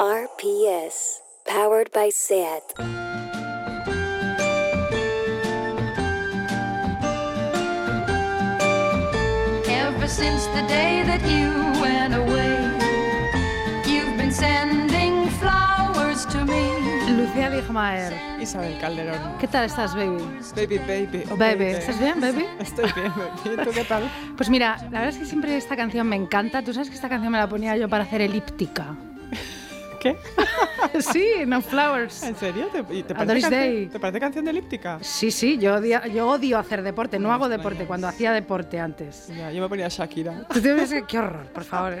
RPS, powered by SAT. Ever since the day that you went away, you've been sending flowers to me. Lucía Ligmaer. Isabel Calderón. ¿Qué tal estás, baby? Baby, baby. oh, Baby, ¿estás bien, baby? Estoy bien, baby. ¿Tú qué tal? Pues mira, la verdad es que siempre esta canción me encanta. Tú sabes que esta canción me la ponía yo para hacer elíptica. ¿Qué? sí, No Flowers. ¿En serio? ¿Te, y te, A parece canción, Day. ¿Te parece canción de elíptica? Sí, sí, yo odio, yo odio hacer deporte. No hago extrañas. deporte cuando hacía deporte antes. Ya, yo me ponía Shakira. Qué horror, por favor.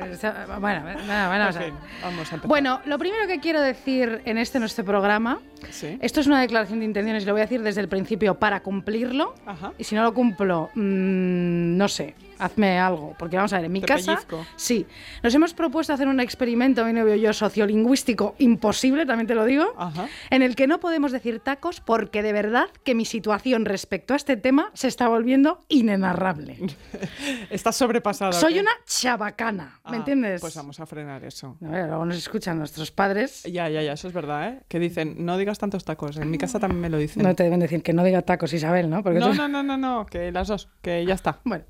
Bueno, bueno, bueno, o En sea. fin, vamos a empezar. Bueno, lo primero que quiero decir en este nuestro programa, Sí. esto es una declaración de intenciones y lo voy a decir desde el principio para cumplirlo. Ajá. Y si no lo cumplo, mm, no sé, hazme algo. Porque vamos a ver, en mi Te casa. pellizco. Sí. Nos hemos propuesto hacer un experimento, mi novio y yo, sociolingüístico imposible, también te lo digo. Ajá. En el que no podemos decir tacos porque de verdad que mi situación respecto a este tema se está volviendo inenarrable. Estás sobrepasada. Soy una chabacana, ¿me Ah, entiendes? Pues vamos a frenar eso. A ver, luego nos escuchan nuestros padres. Ya, ya, ya, eso es verdad, ¿eh? Que dicen, no digas tantos tacos. En mi casa también me lo dicen. No te deben decir que no diga tacos, Isabel, ¿no? Porque no, tú- no, no, no, no, que las dos, que ya está. Bueno,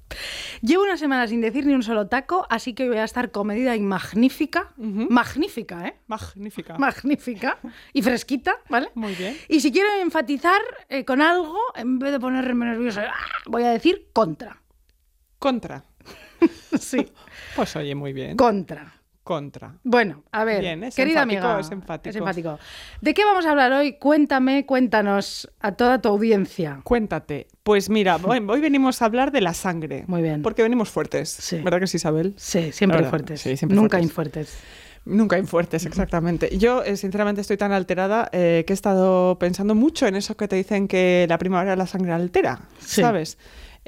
llevo una semana sin decir ni un solo taco, así que voy a estar comedida y magnífica. Magnífica, ¿eh? Magnífica. Magnífica y fresquita, ¿vale? Muy bien. Y si quiero enfatizar eh, con algo, en vez de ponerme nerviosa, ¡ah! voy a decir contra. Contra. Sí, Pues oye, muy bien. contra. Contra. Bueno, a ver, Bien, es querida enfático, amiga, es enfático. es enfático. ¿De qué vamos a hablar hoy? Cuéntame, cuéntanos a toda tu audiencia. Cuéntate. Pues mira, hoy, hoy venimos a hablar de la sangre. Muy bien. Porque venimos fuertes. Sí. ¿Verdad que sí, Isabel? Sí, siempre fuertes. sí, siempre Nunca fuertes. infuertes. Nunca infuertes, exactamente. Yo, eh, sinceramente, estoy tan alterada eh, que he estado pensando mucho en eso que te dicen que la primavera la sangre altera, Sí. ¿sabes?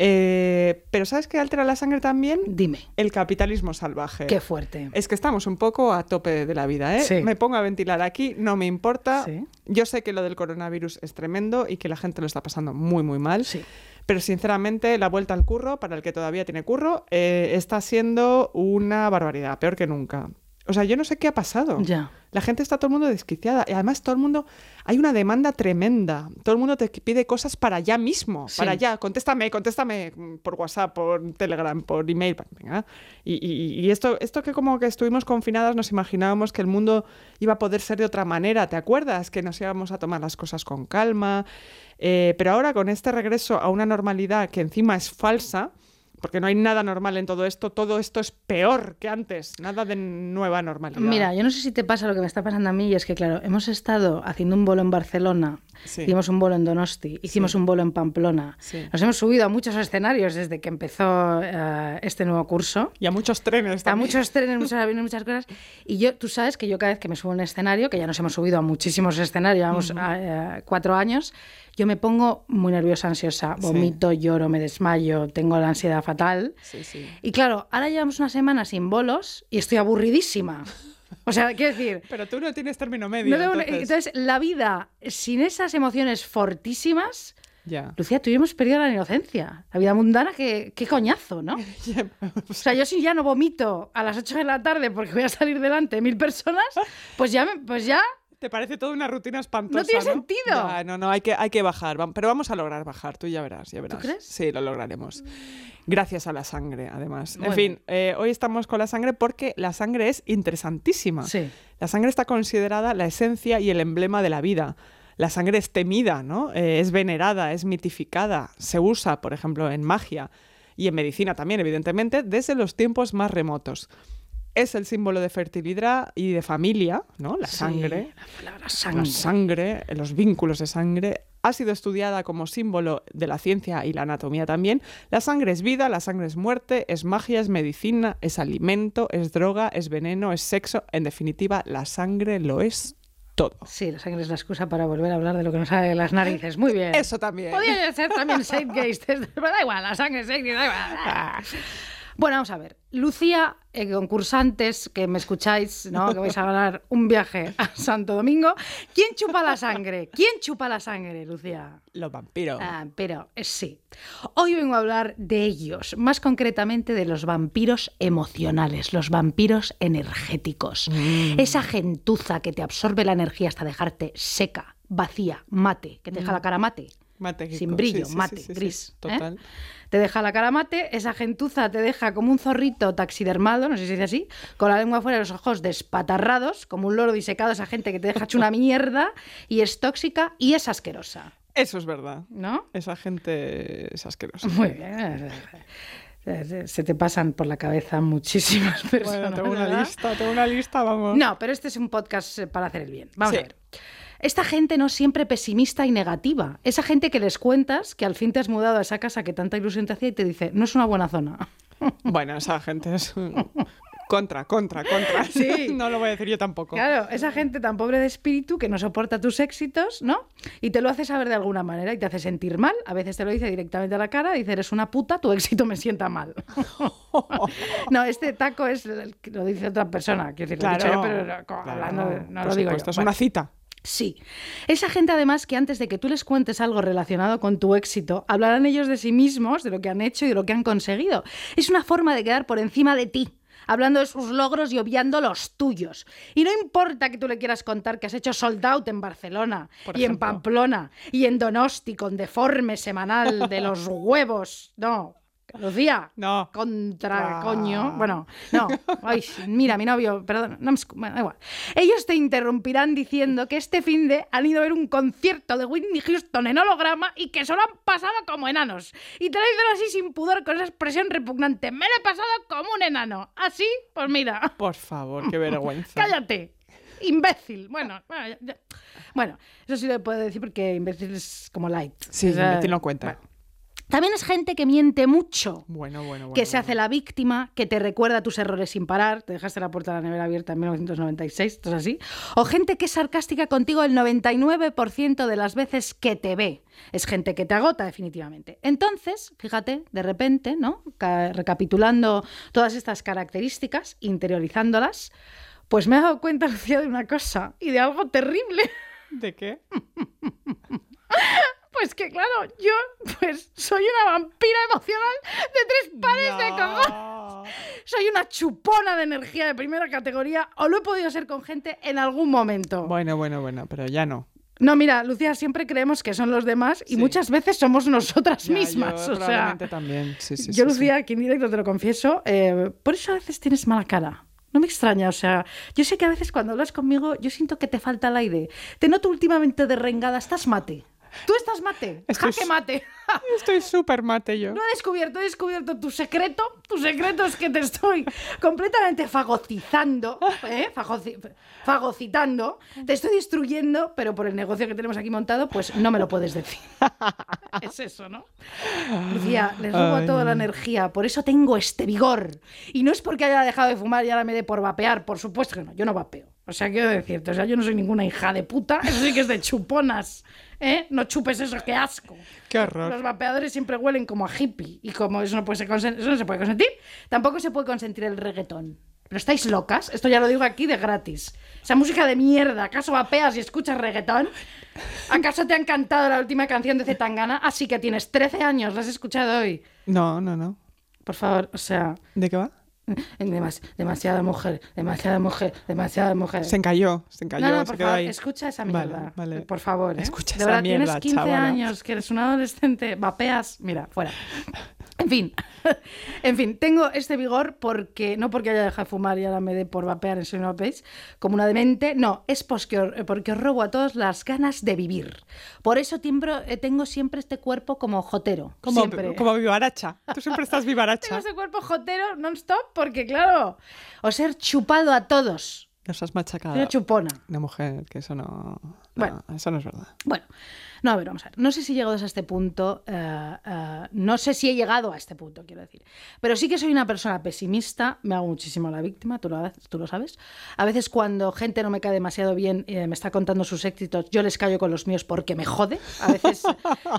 Eh, pero ¿sabes qué altera la sangre también? Dime, El capitalismo salvaje. qué fuerte. Es que estamos un poco a tope de la vida, ¿eh? Sí. Me pongo a ventilar aquí, no me importa. Sí. Yo sé que lo del coronavirus es tremendo y que la gente lo está pasando muy, muy mal. Sí. Pero sinceramente, la vuelta al curro, para el que todavía tiene curro, eh, está siendo una barbaridad, peor que nunca. O sea, yo no sé qué ha pasado. Ya. La gente está todo el mundo desquiciada. Y además todo el mundo... Hay una demanda tremenda. Todo el mundo te pide cosas para ya mismo. Sí. Para ya. Contéstame, contéstame por WhatsApp, por Telegram, por email. pa- Venga. Y, y- y esto, esto que como que estuvimos confinadas nos imaginábamos que el mundo iba a poder ser de otra manera. ¿Te acuerdas? Que nos íbamos a tomar las cosas con calma. Eh, pero ahora con este regreso a una normalidad que encima es falsa... Porque no hay nada normal en todo esto, todo esto es peor que antes, nada de nueva normalidad. Mira, yo no sé si te pasa lo que me está pasando a mí, y es que, claro, hemos estado haciendo un bolo en Barcelona, Sí. hicimos un bolo en Donosti, hicimos un bolo en Pamplona. Sí. Nos hemos subido a muchos escenarios desde que empezó eh, este nuevo curso. Y a muchos trenes A también. muchos trenes, muchos aviones, muchas cosas. Y yo, tú sabes que yo cada vez que me subo a un escenario, que ya nos hemos subido a muchísimos escenarios, llevamos eh, cuatro años, yo me pongo muy nerviosa, ansiosa, Sí. vomito, lloro, me desmayo, tengo la ansiedad fatal. Sí, sí. Y claro, ahora llevamos una semana sin bolos y estoy aburridísima. O sea, quiero decir, Pero tú no tienes término medio. no entonces... entonces la vida sin esas emociones fortísimas, Ya. Lucía, tú y yo hemos perdido la inocencia. La vida mundana, qué, qué coñazo, ¿no? O sea, yo si ya no vomito a las 8 de la tarde porque voy a salir delante de mil personas, pues ya, me- pues ya Te parece toda una rutina espantosa. No tiene sentido. Ya, no, no, hay que, hay que bajar. Pero vamos a lograr bajar, tú ya verás, ya verás. crees? Sí, lo lograremos. Gracias a la sangre, además. Bueno. En fin, eh, hoy estamos con la sangre porque la sangre es interesantísima. Sí. La sangre está considerada la esencia y el emblema de la vida. La sangre es temida, ¿no? Eh, es venerada, es mitificada. Se usa, por ejemplo, en magia y en medicina también, evidentemente, desde los tiempos más remotos. Es el símbolo de fertilidad y de familia, ¿no? La Sí, sangre. La palabra La sangre. sangre, los vínculos de sangre, ha sido estudiada como símbolo de la ciencia y la anatomía también. La sangre es vida, la sangre es muerte, es magia, es medicina, es alimento, es droga, es veneno, es sexo. En definitiva, la sangre lo es todo. Sí, la sangre es la excusa para volver a hablar de lo que nos sale de las narices. Muy bien. Eso también. Podría ser también Zeitgeist, pero da igual, la sangre es da igual. Bueno, vamos a ver. Lucía, eh, concursantes que me escucháis, ¿no? que vais a ganar un viaje a Santo Domingo. ¿Quién chupa la sangre? ¿Quién chupa la sangre, Lucía? Los vampiros. Ah, pero eh, sí. Hoy vengo a hablar de ellos, más concretamente de los vampiros emocionales, los vampiros energéticos. Esa gentuza que te absorbe la energía hasta dejarte seca, vacía, mate, que te deja la cara mate. Mágico, Sin brillo, sí, mate, sí, gris. ¿eh? Te deja la cara mate, esa gentuza te deja como un zorrito taxidermado, no sé si se dice así, con la lengua fuera de los ojos despatarrados, como un loro disecado, esa gente que te deja hecho una mierda y es tóxica y es asquerosa, Eso es verdad. ¿no? Esa gente es asquerosa. Muy bien. Se te pasan por la cabeza muchísimas personas. Bueno, tengo una ¿verdad? lista, tengo una lista, vamos. No, pero este es un podcast para hacer el bien. Vamos Sí. a ver. Esta gente no siempre pesimista y negativa. Esa gente que les cuentas que al fin te has mudado a esa casa que tanta ilusión te hacía y te dice, no es una buena zona. Bueno, esa gente es contra, contra, contra. Sí. No lo voy a decir yo tampoco. Claro, esa gente tan pobre de espíritu que no soporta tus éxitos, ¿no? Y te lo hace saber de alguna manera y te hace sentir mal. A veces te lo dice directamente a la cara, dice, eres una puta, tu éxito me sienta mal. no, este taco es, lo dice otra persona, quiero decir, lo he dicho Claro, yo, pero no, claro, hablando no por lo digo yo. supuesto, Es Bueno. una cita. Sí. Esa gente además que antes de que tú les cuentes algo relacionado con tu éxito, hablarán ellos de sí mismos, de lo que han hecho y de lo que han conseguido. Es una forma de quedar por encima de ti, hablando de sus logros y obviando los tuyos. Y no importa que tú le quieras contar que has hecho sold out en Barcelona Por y en. Pamplona y en Donosti con deforme semanal de los huevos. No. Lucía, No. contra Ah. coño. Bueno, no. Ay, mira, mi novio, perdón, no me bueno, da igual. Ellos te interrumpirán diciendo que este fin de han ido a ver un concierto de Whitney Houston en holograma y que solo han pasado como enanos. Y te lo dicen así sin pudor, con esa expresión repugnante. Me lo he pasado como un enano. Así, pues mira, Por favor, qué vergüenza. cállate. Imbécil. Bueno, bueno, ya- ya. Bueno, eso sí lo puedo decir porque imbécil es como light. Sí, O sea, imbécil no cuenta. bueno. También es gente que miente mucho Bueno, bueno, bueno. que se hace la víctima, que te recuerda tus errores sin parar, te dejaste la puerta de la nevera abierta en 1996, esto es así, o gente que es sarcástica contigo el 99% de las veces que te ve. Es gente que te agota definitivamente. Entonces, fíjate, de repente, ¿no? Ca- Recapitulando todas estas características, interiorizándolas, pues me he dado cuenta, Lucía, de una cosa y de algo terrible. ¿De qué? Pues que claro, yo pues soy una vampira emocional de tres pares de cojones. Soy una chupona de energía de primera categoría o lo he podido ser con gente en algún momento. Bueno, bueno, bueno, pero ya no. No, mira, Lucía, siempre creemos que son los demás y Sí. muchas veces somos nosotras Ya, mismas. yo o sea, probablemente también. Sí, sí, yo. Lucía, aquí en directo te lo confieso, eh, por eso a veces tienes mala cara. No me extraña, o sea, yo sé que a veces cuando hablas conmigo yo siento que te falta el aire. Te noto últimamente de rengada, estás mate. Tú estás mate, Estoy jaque mate. Estoy súper mate yo. Lo he descubierto, he descubierto tu secreto. Tu secreto es que te estoy completamente fagocizando, ¿eh? Fagoci- fagocitando. Te estoy destruyendo, pero por el negocio que tenemos aquí montado, pues no me lo puedes decir. Es eso, ¿no? Lucía, les robo Ay. toda la energía, por eso tengo este vigor. Y no es porque haya dejado de fumar y ahora me dé por vapear, por supuesto que no, yo no vapeo. O sea, quiero decirte, o sea, yo no soy ninguna hija de puta, eso sí que es de chuponas, ¿eh? No chupes eso, qué asco. Qué horror. Los vapeadores siempre huelen como a hippie y como eso no, puede ser eso no se puede consentir, tampoco se puede consentir el reggaetón. ¿Pero estáis locas? Esto ya lo digo aquí de gratis. Esa música de mierda. ¿Acaso vapeas y escuchas reggaetón? ¿Acaso te ha encantado la última canción de Zetangana? Así que tienes 13 años, la has escuchado hoy. No, no, no. Por favor, o sea, ¿De qué va? demas- demasiada mujer, demasiada mujer, demasiada mujer. Se encalló, se encalló, No, no, se por quedó favor, ahí. escucha esa Vale, mierda. vale. Por favor, ¿eh? Escucha De esa verdad, mierda, tienes 15 chavala. años, que eres un adolescente, vapeas, mira, fuera. En fin, en fin, tengo este vigor porque, no porque haya dejado de fumar y ahora me dé por vapear en Soy Page, como una demente, no, es porque, os- porque os robo a todos las ganas de vivir. Por eso tiembro- eh, tengo siempre este cuerpo como jotero. Como, siempre. como vivaracha. Tú siempre estás Tengo vivaracha. ese cuerpo jotero non-stop porque, claro, os he chupado a todos. Nos has machacado. Soy una chupona. Una mujer, que eso no... no, Bueno. eso no es verdad. Bueno, no, a ver, vamos a ver. No sé si he llegado a este punto, eh, eh, no sé si he llegado a este punto, quiero decir. Pero sí que soy una persona pesimista, me hago muchísimo la víctima, tú lo, tú lo sabes. A veces cuando gente no me cae demasiado bien, eh, me está contando sus éxitos, yo les callo con los míos porque me jode. A veces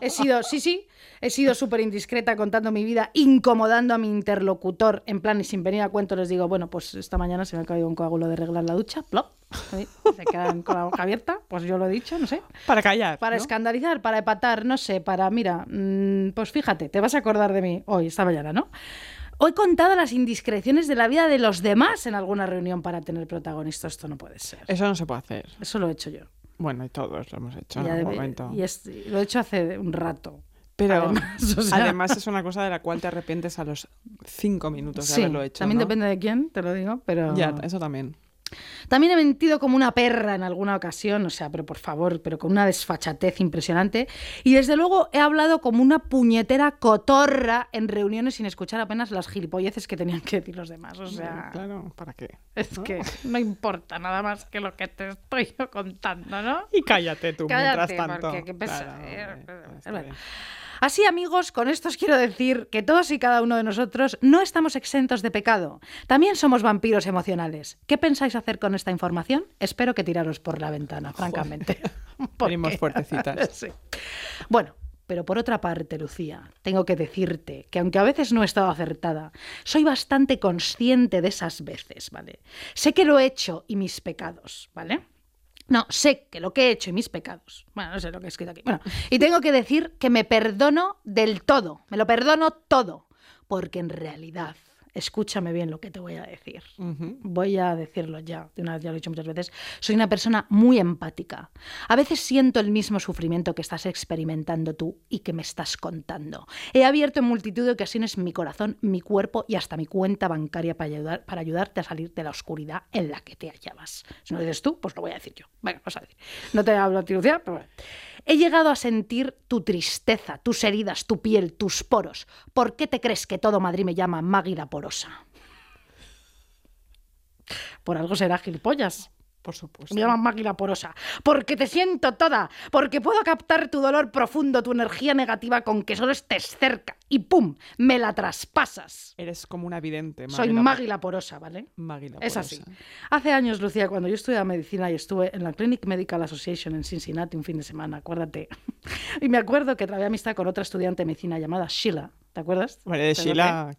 he sido, sí, sí, he sido súper indiscreta contando mi vida, incomodando a mi interlocutor, en plan y sin venir a cuento les digo, bueno, pues esta mañana se me ha caído un coágulo de regla en la ducha, plop, se quedan con la boca abierta, pues yo lo he dicho, no sé. Para callar, Para ¿no? escandalizar, para epatar, no sé, para, mira, mm, pues fíjate, te vas a acordar de mí hoy, esta mañana, ¿no? Hoy he contado las indiscreciones de la vida de los demás en alguna reunión para tener protagonista. Esto no puede ser. Eso no se puede hacer. Eso lo he hecho yo. Bueno, y todos lo hemos hecho en algún debe- momento. y es- lo he hecho hace un rato. Pero además, o sea- además es una cosa de la cual te arrepientes a los cinco minutos de Sí, haberlo hecho. también ¿no? depende de quién, te lo digo, pero... Ya, eso también. También he mentido como una perra en alguna ocasión, o sea, pero por favor, pero con una desfachatez impresionante. Y desde luego he hablado como una puñetera cotorra en reuniones sin escuchar apenas las gilipolleces que tenían que decir los demás. O sea, Claro, ¿para qué? es que no importa nada más que lo que te estoy yo contando, ¿no? Y cállate tú Cállate, mientras tanto. porque qué Claro, eh, bueno. Así, amigos, con esto os quiero decir que todos y cada uno de nosotros no estamos exentos de pecado. También somos vampiros emocionales. ¿Qué pensáis hacer con esta información? Espero que tiraros por la ventana, francamente. Porque- Venimos fuertecitas. Sí. Bueno. Pero por otra parte, Lucía, tengo que decirte que aunque a veces no he estado acertada, soy bastante consciente de esas veces, ¿vale? Sé que lo he hecho y mis pecados, ¿vale? No, sé que lo que he hecho y mis pecados. Bueno, no sé lo que he escrito aquí. Bueno, y tengo que decir que me perdono del todo. Me lo perdono todo. Porque en realidad, escúchame bien lo que te voy a decir. Voy a decirlo ya, de una vez ya lo he dicho muchas veces. Soy una persona muy empática. A veces siento el mismo sufrimiento que estás experimentando tú y que me estás contando. He abierto en multitud de ocasiones mi corazón, mi cuerpo y hasta mi cuenta bancaria para, ayudar, para ayudarte a salir de la oscuridad en la que te hallabas. Si no lo dices tú, pues lo voy a decir yo. Venga, vas a decir. No te hablo a ti, Lucía, pero bueno. He llegado a sentir tu tristeza, tus heridas, tu piel, tus poros. ¿Por qué te crees que todo Madrid me llama Magui la porosa? Por algo será gilipollas. Por supuesto. Me llaman máquina porosa. Porque te siento toda. Porque puedo captar tu dolor profundo, tu energía negativa con que solo estés cerca. Y ¡pum! Me la traspasas. Eres como una vidente. Soy Maggie la- Magui la porosa, ¿vale? Maggie la Es porosa. así. Hace años, Lucía, cuando yo estudiaba medicina y estuve en la Clinic Medical Association en Cincinnati un fin de semana, acuérdate. Y me acuerdo que trabé amistad con otra estudiante de medicina llamada Sheila. ¿Te acuerdas? Bueno, de ¿Te Sheila,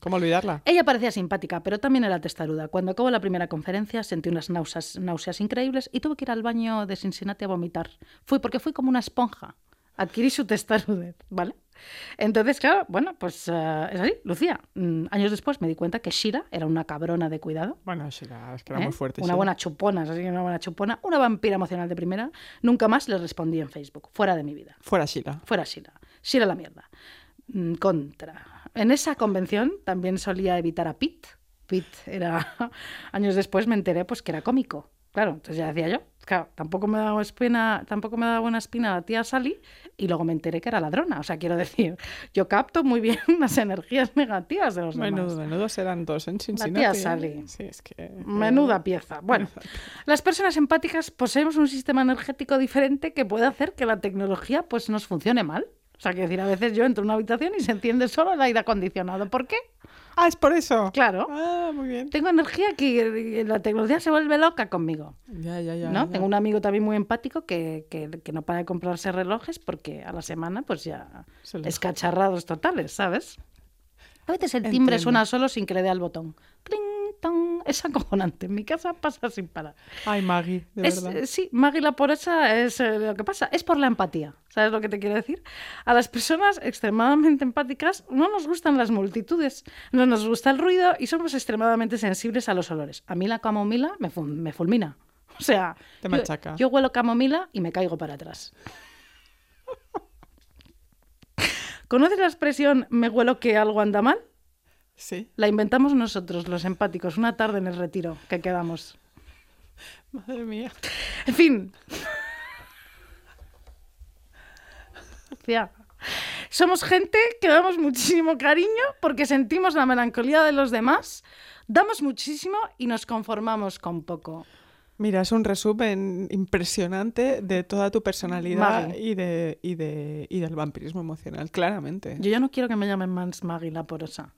¿cómo olvidarla? ella parecía simpática, pero también era testaruda. Cuando acabó la primera conferencia sentí unas náuseas, náuseas increíbles y tuve que ir al baño de Cincinnati a vomitar. Fui porque fui como una esponja. Adquirí su testarudez, ¿vale? Entonces, claro, bueno, pues eh, es así. Lucía, mm, años después me di cuenta que Shira era una cabrona de cuidado. Bueno, Sheila, es que era ¿eh? muy fuerte. Una buena chupona, así que una buena chupona. Una vampira emocional de primera. Nunca más le respondí en Facebook. Fuera de mi vida. Fuera Sheila. Fuera Shira. Shira la mierda. Mm, Contra. En esa convención también solía evitar a Pete. Pete era. Años después me enteré pues que era cómico. Claro, entonces ya decía yo. Claro, tampoco me daba espina, tampoco me daba buena espina la tía Sally y luego me enteré que era ladrona. O sea, quiero decir, yo capto muy bien las energías negativas de los demás. Menudo, menudos eran dos en Cincinnati. tía ¿eh? Sally. Sí, es que... Menuda pieza. Bueno, las personas empáticas poseemos un sistema energético diferente que puede hacer que la tecnología pues nos funcione mal. O sea, quiero decir, a veces yo entro en una habitación y se enciende solo el aire acondicionado. ¿Por qué? Ah, es por eso. Claro. Ah, muy bien. Tengo energía que la tecnología se vuelve loca conmigo. Ya, ya, ya. ¿no? ya. Tengo un amigo también muy empático que, que- que no para de comprarse relojes porque a la semana pues ya Se escacharrados totales, ¿sabes? A veces el timbre Entiendo. suena solo sin que le dé al botón. ¡Cling, ton! Es acojonante. En mi casa pasa sin parar. Ay, Maggie, de Es, verdad. eh, sí, Maggie la porosa es eh, lo que pasa. Es por la empatía. ¿Sabes lo que te quiero decir? A las personas extremadamente empáticas no nos gustan las multitudes, no nos gusta el ruido y somos extremadamente sensibles a los olores. A mí la camomila me, ful- me fulmina. O sea, Te yo- machaca. Yo, huelo camomila y me caigo para atrás. ¿Conoces la expresión me huelo que algo anda mal? Sí. La inventamos nosotros, los empáticos, una tarde en el retiro que quedamos. Madre mía. En fin. Somos gente que damos muchísimo cariño porque sentimos la melancolía de los demás, Damos muchísimo y nos conformamos con poco. Mira, es un resumen impresionante de toda tu personalidad y, de, y, de, y del vampirismo emocional, claramente. Yo ya no quiero que me llamen más Maggie la porosa.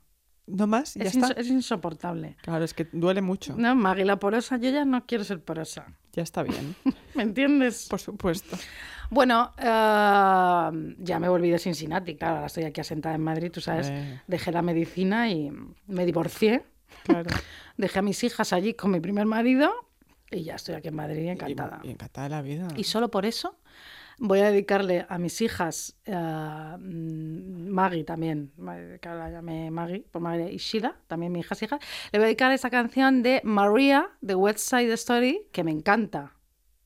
¿No más? ¿Ya Es, está? inso- es insoportable. Claro, es que duele mucho. No, Maggie la porosa, yo ya no quiero ser porosa. Ya está bien, ¿Me entiendes? por supuesto. Bueno, eh, ya me volví de Cincinnati, claro, ahora estoy aquí asentada en Madrid, tú sabes, dejé la medicina y me divorcié, Claro. dejé a mis hijas allí con mi primer marido y ya estoy aquí en Madrid encantada. Y, y encantada de la vida. Y solo por eso voy a dedicarle a mis hijas, mm, Maggie también, que ahora la llamé Maggie, por Maggie y Sheila, también mi hija es hija, le voy a dedicar esa canción de Maria, de West Side Story, que me encanta.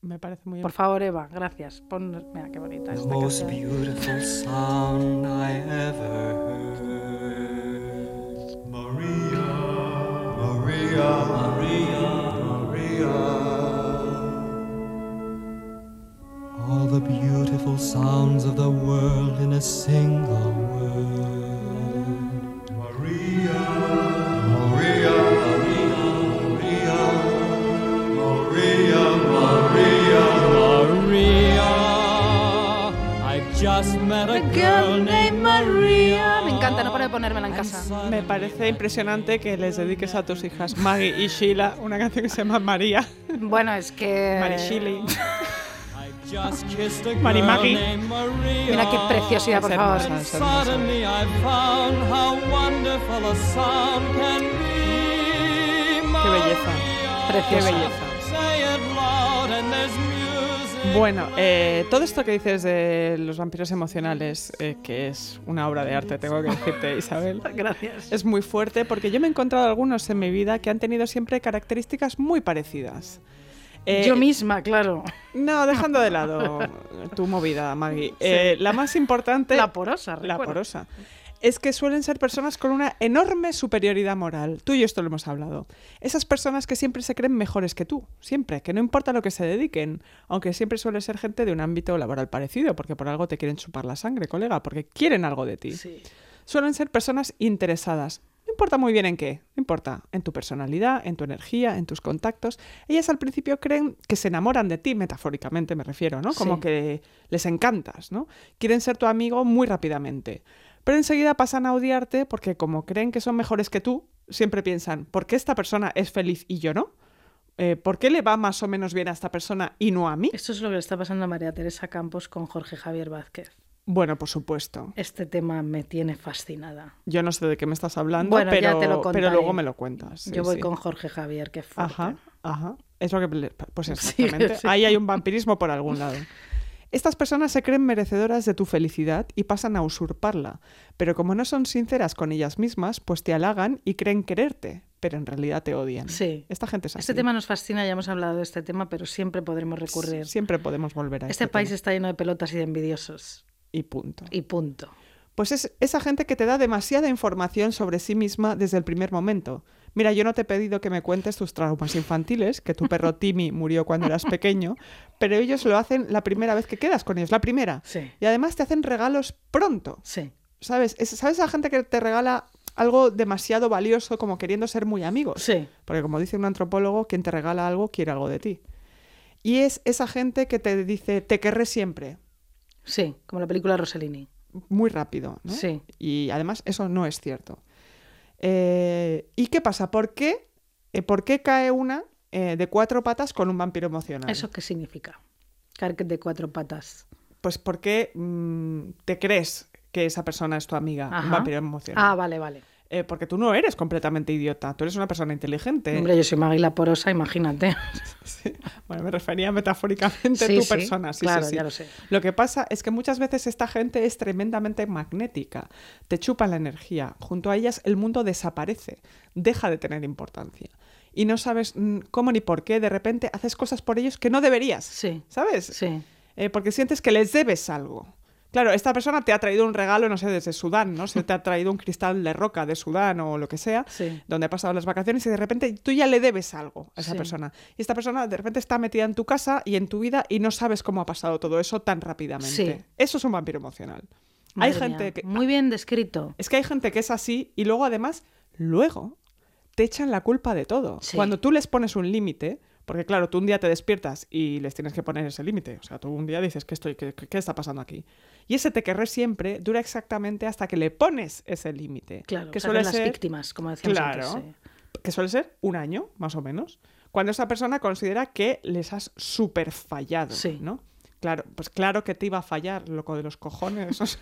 Me parece muy Por favor, Eva, gracias. Pon... Mira qué bonita The esta most canción. beautiful sound I ever heard. Maria, Maria, Maria, All the beautiful sounds of the world in a single word. Maria, Maria, Maria, Maria, Maria, Maria. I just met a girl named Maria. Me encanta, no paro de ponérmela en casa. Me parece impresionante que les dediques a tus hijas Maggie y Sheila una canción que se llama María. Bueno, es que... Mari Mari Maria. Mira qué preciosidad, por favor. hermosa, es hermosa. Suddenly I found how wonderful a sound can be. Qué belleza. Qué Preciosa. belleza. Bueno, eh, todo esto que dices de los vampiros emocionales, eh, que es una obra de arte, tengo que decirte, Isabel, Gracias. es muy fuerte porque yo me he encontrado algunos en mi vida que han tenido siempre características muy parecidas. Eh, Yo misma, claro. No, dejando de lado tu movida, Maggie. Eh, la más importante, La porosa, la porosa, es que suelen ser personas con una enorme superioridad moral. Tú y yo esto lo hemos hablado. Esas personas que siempre se creen mejores que tú, siempre, que no importa lo que se dediquen, aunque siempre suele ser gente de un ámbito laboral parecido, porque por algo te quieren chupar la sangre, colega, porque quieren algo de ti. Sí. Suelen ser personas interesadas. No importa muy bien en qué, no importa, en tu personalidad, en tu energía, en tus contactos. Ellas al principio creen que se enamoran de ti, metafóricamente me refiero, ¿no? Como Sí. que les encantas, ¿no? Quieren ser tu amigo muy rápidamente. Pero enseguida pasan a odiarte porque como creen que son mejores que tú, siempre piensan, ¿por qué esta persona es feliz y yo no? Eh, ¿Por qué le va más o menos bien a esta persona y no a mí? Esto es lo que le está pasando a María Teresa Campos con Jorge Javier Vázquez. Bueno, por supuesto. Este tema me tiene fascinada. Yo no sé de qué me estás hablando, Bueno, ya pero, te lo pero luego me lo cuentas. sí, Yo voy sí. con Jorge Javier, qué fuerte. Ajá, ajá. Es lo que... Pues exactamente. sí. Ahí hay un vampirismo por algún lado. Estas personas se creen merecedoras de tu felicidad y pasan a usurparla, pero como no son sinceras con ellas mismas, pues te halagan y creen quererte, pero en realidad te odian. Sí. Esta gente es así. Este tema nos fascina, ya hemos hablado de este tema, pero siempre podremos recurrir. Siempre podemos volver a Este este, país tema. está lleno de pelotas y de envidiosos. Y punto. Y punto. Pues es esa gente que te da demasiada información sobre sí misma desde el primer momento. Mira, yo no te he pedido que me cuentes tus traumas infantiles, que tu perro Timmy murió cuando eras pequeño, pero ellos lo hacen la primera vez que quedas con ellos, la primera. Sí. Y además te hacen regalos pronto. Sí. ¿Sabes? Es- ¿Sabes esa gente que te regala algo demasiado valioso como queriendo ser muy amigos? Sí. Porque como dice un antropólogo, quien te regala algo quiere algo de ti. Y es esa gente que te dice, te querré siempre, Sí. Como la película Rossellini. muy rápido. ¿no? Sí. Y además eso no es cierto. Eh, ¿Y qué pasa? ¿Por qué, eh, ¿por qué cae una eh, de cuatro patas con un vampiro emocional? ¿Eso qué significa? Caer de cuatro patas. Pues porque mm, te crees que esa persona es tu amiga, un vampiro emocional. Ah, vale, vale. Eh, porque tú no eres completamente idiota, tú eres una persona inteligente. Hombre, yo soy Maguila Porosa, imagínate. Sí. Bueno, me refería metafóricamente a tu sí, persona. Sí, claro, sí. ya lo sé. Lo que pasa es que muchas veces esta gente es tremendamente magnética, te chupa la energía. Junto a ellas el mundo desaparece, deja de tener importancia. Y no sabes cómo ni por qué de repente haces cosas por ellos que no deberías. Sí. ¿Sabes? Sí. Eh, porque sientes que les debes algo. Claro, esta persona te ha traído un regalo, no sé, desde Sudán, ¿no? Se te ha traído un cristal de roca de Sudán o lo que sea, Sí. donde ha pasado las vacaciones y de repente tú ya le debes algo a esa Sí. persona. Y esta persona de repente está metida en tu casa y en tu vida y no sabes cómo ha pasado todo eso tan rápidamente. Sí. Eso es un vampiro emocional. Madre hay gente mía, que... Muy bien descrito. Es que hay gente que es así y luego además, luego te echan la culpa de todo. Cuando tú les pones un límite, porque claro, tú un día te despiertas y les tienes que poner ese límite. O sea, tú un día dices, ¿qué, estoy, qué, qué- está pasando aquí? Y ese te querré siempre dura exactamente hasta que le pones ese límite. Claro, que se suele hacen las ser víctimas, como decíamos Claro. antes. sí. que suele ser un año, más o menos, cuando esa persona considera que les has súper fallado, Sí. ¿no? Claro, pues claro que te iba a fallar, loco de los cojones. O sea,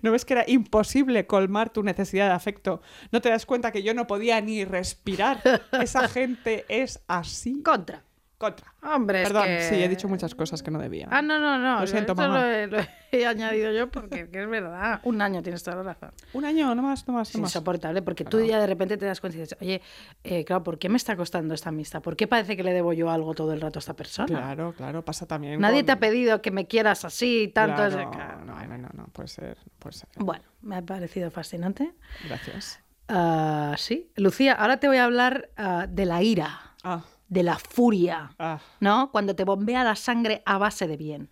¿No ves que era imposible colmar tu necesidad de afecto? ¿No te das cuenta que yo no podía ni respirar? Esa gente es así. Contra. Contra. Hombre, es Perdón, que- sí, he dicho muchas cosas que no debía. Ah, no, no, no. Lo siento, esto mamá. Lo he, lo he añadido yo porque que es verdad. Un año tienes toda la razón. Un año, no más, no más, Es no más. insoportable porque tú ya de repente te das cuenta y dices, oye, eh, claro, ¿por qué me está costando esta amistad? ¿Por qué parece que le debo yo algo todo el rato a esta persona? Claro, claro, pasa también. Nadie con- te ha pedido que me quieras así y tanto. Claro, es- claro, no, no, no, no, puede ser, puede ser. Bueno, me ha parecido fascinante. Gracias. Ah, sí. Lucía, ahora te voy a hablar ah, de la ira, Ah, de la furia, ah, ¿no? Cuando te bombea la sangre a base de bien.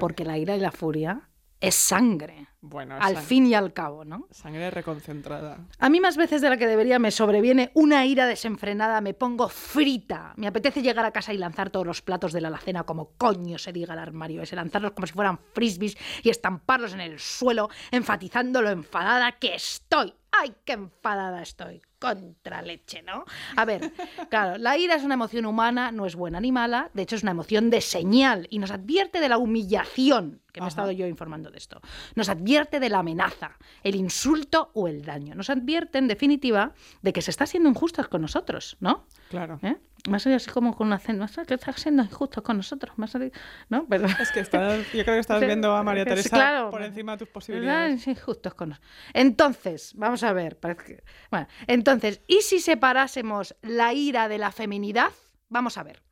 Porque la ira y la furia es sangre, Bueno, al sang- fin y al cabo, ¿no? Sangre reconcentrada. A mí más veces de la que debería me sobreviene una ira desenfrenada, me pongo frita. Me apetece llegar a casa y lanzar todos los platos de la alacena como coño se diga el armario ese, lanzarlos como si fueran frisbees y estamparlos en el suelo, enfatizando lo enfadada que estoy. ¡Ay, qué enfadada estoy! Contra leche, ¿no? A ver, claro, la ira es una emoción humana, no es buena ni mala, de hecho es una emoción de señal y nos advierte de la humillación, que me he estado yo informando de esto. Nos advierte de la amenaza, el insulto o el daño. Nos advierte, en definitiva, de que se está siendo injustos con nosotros, ¿no? Claro. ¿Eh? Me ha salido así como con una cena, que está siendo injustos con nosotros, me ha salido, ¿no? Pero... Es que estás, yo creo que estás viendo a María Teresa claro. por encima de tus posibilidades. Sí, justos con nos- Entonces, vamos a ver. parece que- Bueno, entonces, ¿y si separásemos la ira de la feminidad? Vamos a ver.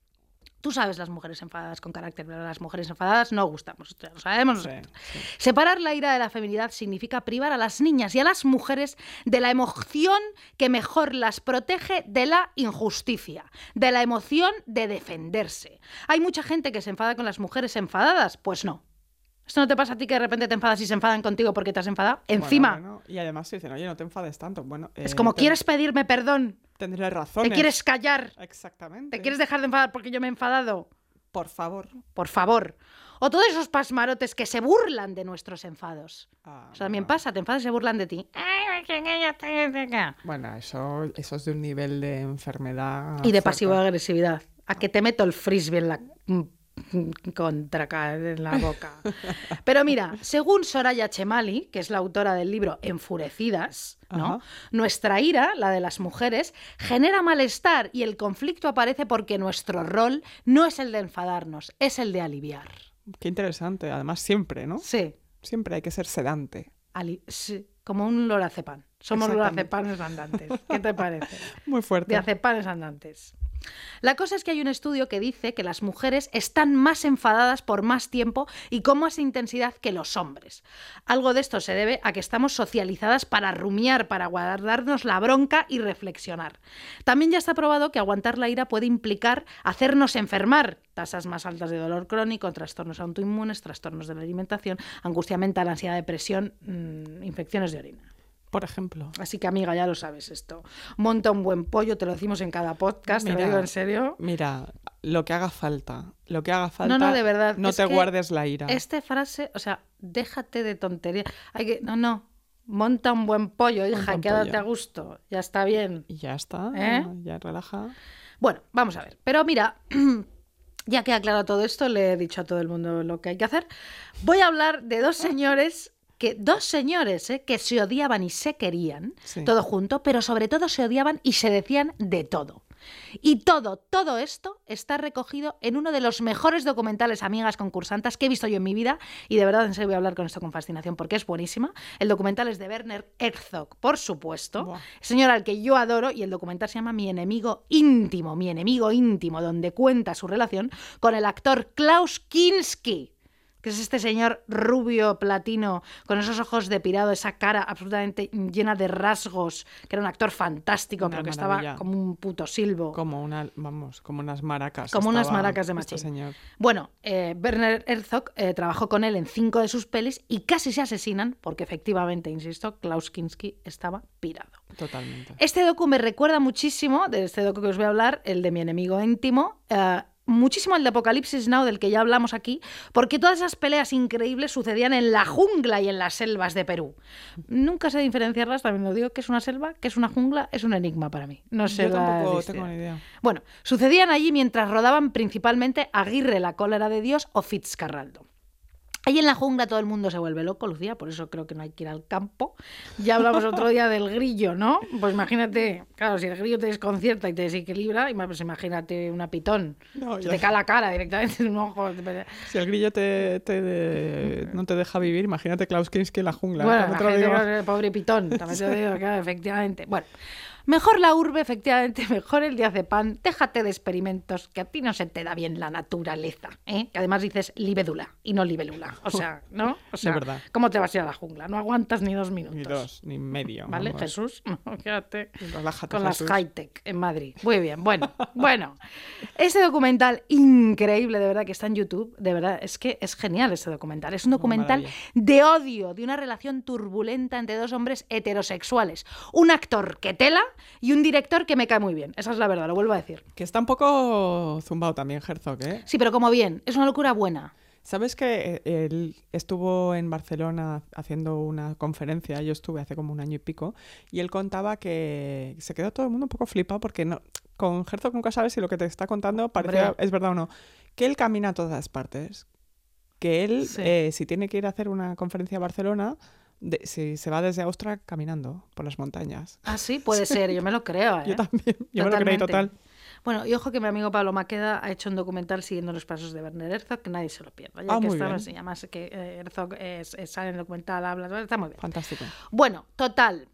Tú sabes las mujeres enfadadas con carácter, pero las mujeres enfadadas no gustamos. esto ya lo sabemos. Sí, nosotros. sí. Separar la ira de la feminidad significa privar a las niñas y a las mujeres de la emoción que mejor las protege de la injusticia, de la emoción de defenderse. Hay mucha gente que se enfada con las mujeres enfadadas. Pues no. ¿Esto no te pasa a ti que de repente te enfadas y se enfadan contigo porque te has enfadado? Encima, bueno, y además te dicen, oye, no te enfades tanto. Bueno, es eh, como, ¿quieres pedirme perdón? Tendré razón. ¿Te quieres callar? Exactamente. ¿Te quieres dejar de enfadar porque yo me he enfadado? Por favor. Por favor. O todos esos pasmarotes que se burlan de nuestros enfados. Ah, Eso también bueno. pasa, te enfadas y se burlan de ti. Bueno, eso, eso es de un nivel de enfermedad. Y de pasivo-agresividad. A que te meto el frisbee en la contra ca- en la boca. Pero mira, según Soraya Chemali, que es la autora del libro Enfurecidas, ¿no? Nuestra ira, la de las mujeres, genera malestar y el conflicto aparece porque nuestro rol no es el de enfadarnos, es el de aliviar. Qué interesante. Además, siempre, ¿no? Sí, Siempre hay que ser sedante. ali- sí, como un lorazepam. Somos lorazepanes andantes. ¿Qué te parece? Muy fuerte. de andantes. La cosa es que hay un estudio que dice que las mujeres están más enfadadas por más tiempo y con más intensidad que los hombres. Algo de esto se debe a que estamos socializadas para rumiar, para guardarnos la bronca y reflexionar. También ya está probado que aguantar la ira puede implicar hacernos enfermar. Tasas más altas de dolor crónico, trastornos autoinmunes, trastornos de la alimentación, angustia mental, ansiedad, depresión, mm, infecciones de orina. Por ejemplo. Así que, amiga, ya lo sabes esto. Monta un buen pollo, te lo decimos en cada podcast, te Mira, lo digo en serio. Mira, lo que haga falta. Lo que haga falta. No, no, de verdad. No te guardes la ira. Esta frase, o sea, déjate de tontería. Hay que, no, no. Monta un buen pollo, hija, quédate a gusto. Ya está bien. Y ya está. ¿Eh? Ya relaja. Bueno, vamos a ver. Pero mira, ya que he aclarado todo esto, le he dicho a todo el mundo lo que hay que hacer. Voy a hablar de dos señores que dos señores ¿eh? que se odiaban y se querían, Sí. todo junto, pero sobre todo se odiaban y se decían de todo. Y todo, todo esto está recogido en uno de los mejores documentales Amigas Concursantas que he visto yo en mi vida y de verdad en serio voy a hablar con esto con fascinación porque es buenísima. El documental es de Werner Herzog, por supuesto, Buah. señor al que yo adoro y el documental se llama Mi enemigo íntimo, mi enemigo íntimo, donde cuenta su relación con el actor Klaus Kinski. Que es este señor rubio platino con esos ojos de pirado, esa cara absolutamente llena de rasgos, que era un actor fantástico, Una pero que maravilla. estaba como un puto silbo. Como una, vamos, como unas maracas. Como unas maracas de este machín. señor. Bueno, eh, Werner Herzog eh, trabajó con él en cinco de sus pelis y casi se asesinan porque efectivamente, insisto, Klaus Kinski estaba pirado. Totalmente. Este docu me recuerda muchísimo, de este docu que os voy a hablar, el de mi enemigo íntimo, eh, muchísimo el de Apocalipsis Now, del que ya hablamos aquí, porque todas esas peleas increíbles sucedían en la jungla y en las selvas de Perú. Nunca sé diferenciarlas, también lo digo, que es una selva, que es una jungla, es un enigma para mí. No sé Yo tampoco tengo ni idea. Bueno, sucedían allí mientras rodaban principalmente Aguirre, la cólera de Dios o Fitzcarraldo. Ahí en la jungla todo el mundo se vuelve loco, Lucía, por eso creo que no hay que ir al campo. Ya hablamos otro día del grillo, ¿no? Pues imagínate, claro, si el grillo te desconcierta y te desequilibra, pues imagínate una pitón. No, Se te cae la cara directamente en un ojo. Si el grillo te, te de- no te deja vivir, imagínate Klaus Kinski en la jungla. Bueno, imagínate digo. el pobre pitón, también te digo, claro, efectivamente. Bueno, mejor la urbe, efectivamente, mejor el diazepam. Déjate de experimentos, que a ti no se te da bien la naturaleza, ¿eh? Que además dices libélula y no libélula. O sea, ¿no? O sea, verdad. ¿cómo te vas a ir a la jungla? No aguantas ni dos minutos. Ni dos, ni medio. ¿Vale, vamos. Jesús? No, quédate Relájate, con las high-tech en Madrid. Muy bien, bueno, bueno. Este documental increíble, de verdad, que está en YouTube, de verdad, es que es genial este documental. Es un documental de odio, de una relación turbulenta entre dos hombres heterosexuales. Un actor que tela y un director que me cae muy bien. Esa es la verdad, lo vuelvo a decir. Que está un poco zumbado también Herzog, ¿eh? Sí, pero como bien, es una locura buena. ¿Sabes que eh, él estuvo en Barcelona haciendo una conferencia? Yo estuve hace como un año y pico. Y él contaba que se quedó todo el mundo un poco flipado porque no, con Herzog nunca sabes si lo que te está contando Hombre. es verdad o no. Que él camina a todas partes. Que él, Sí. eh, si tiene que ir a hacer una conferencia a Barcelona, de- si se va desde Austria caminando por las montañas. Ah, sí, puede ser, yo me lo creo. ¿eh? Yo también, yo me lo creí Totalmente. total. Bueno, y ojo que mi amigo Pablo Maqueda ha hecho un documental siguiendo los pasos de Werner Herzog, que nadie se lo pierda. Ya Ah, que estamos, y además que eh, Herzog es- es- sale en el documental, habla, está muy bien. Fantástico. Bueno, total.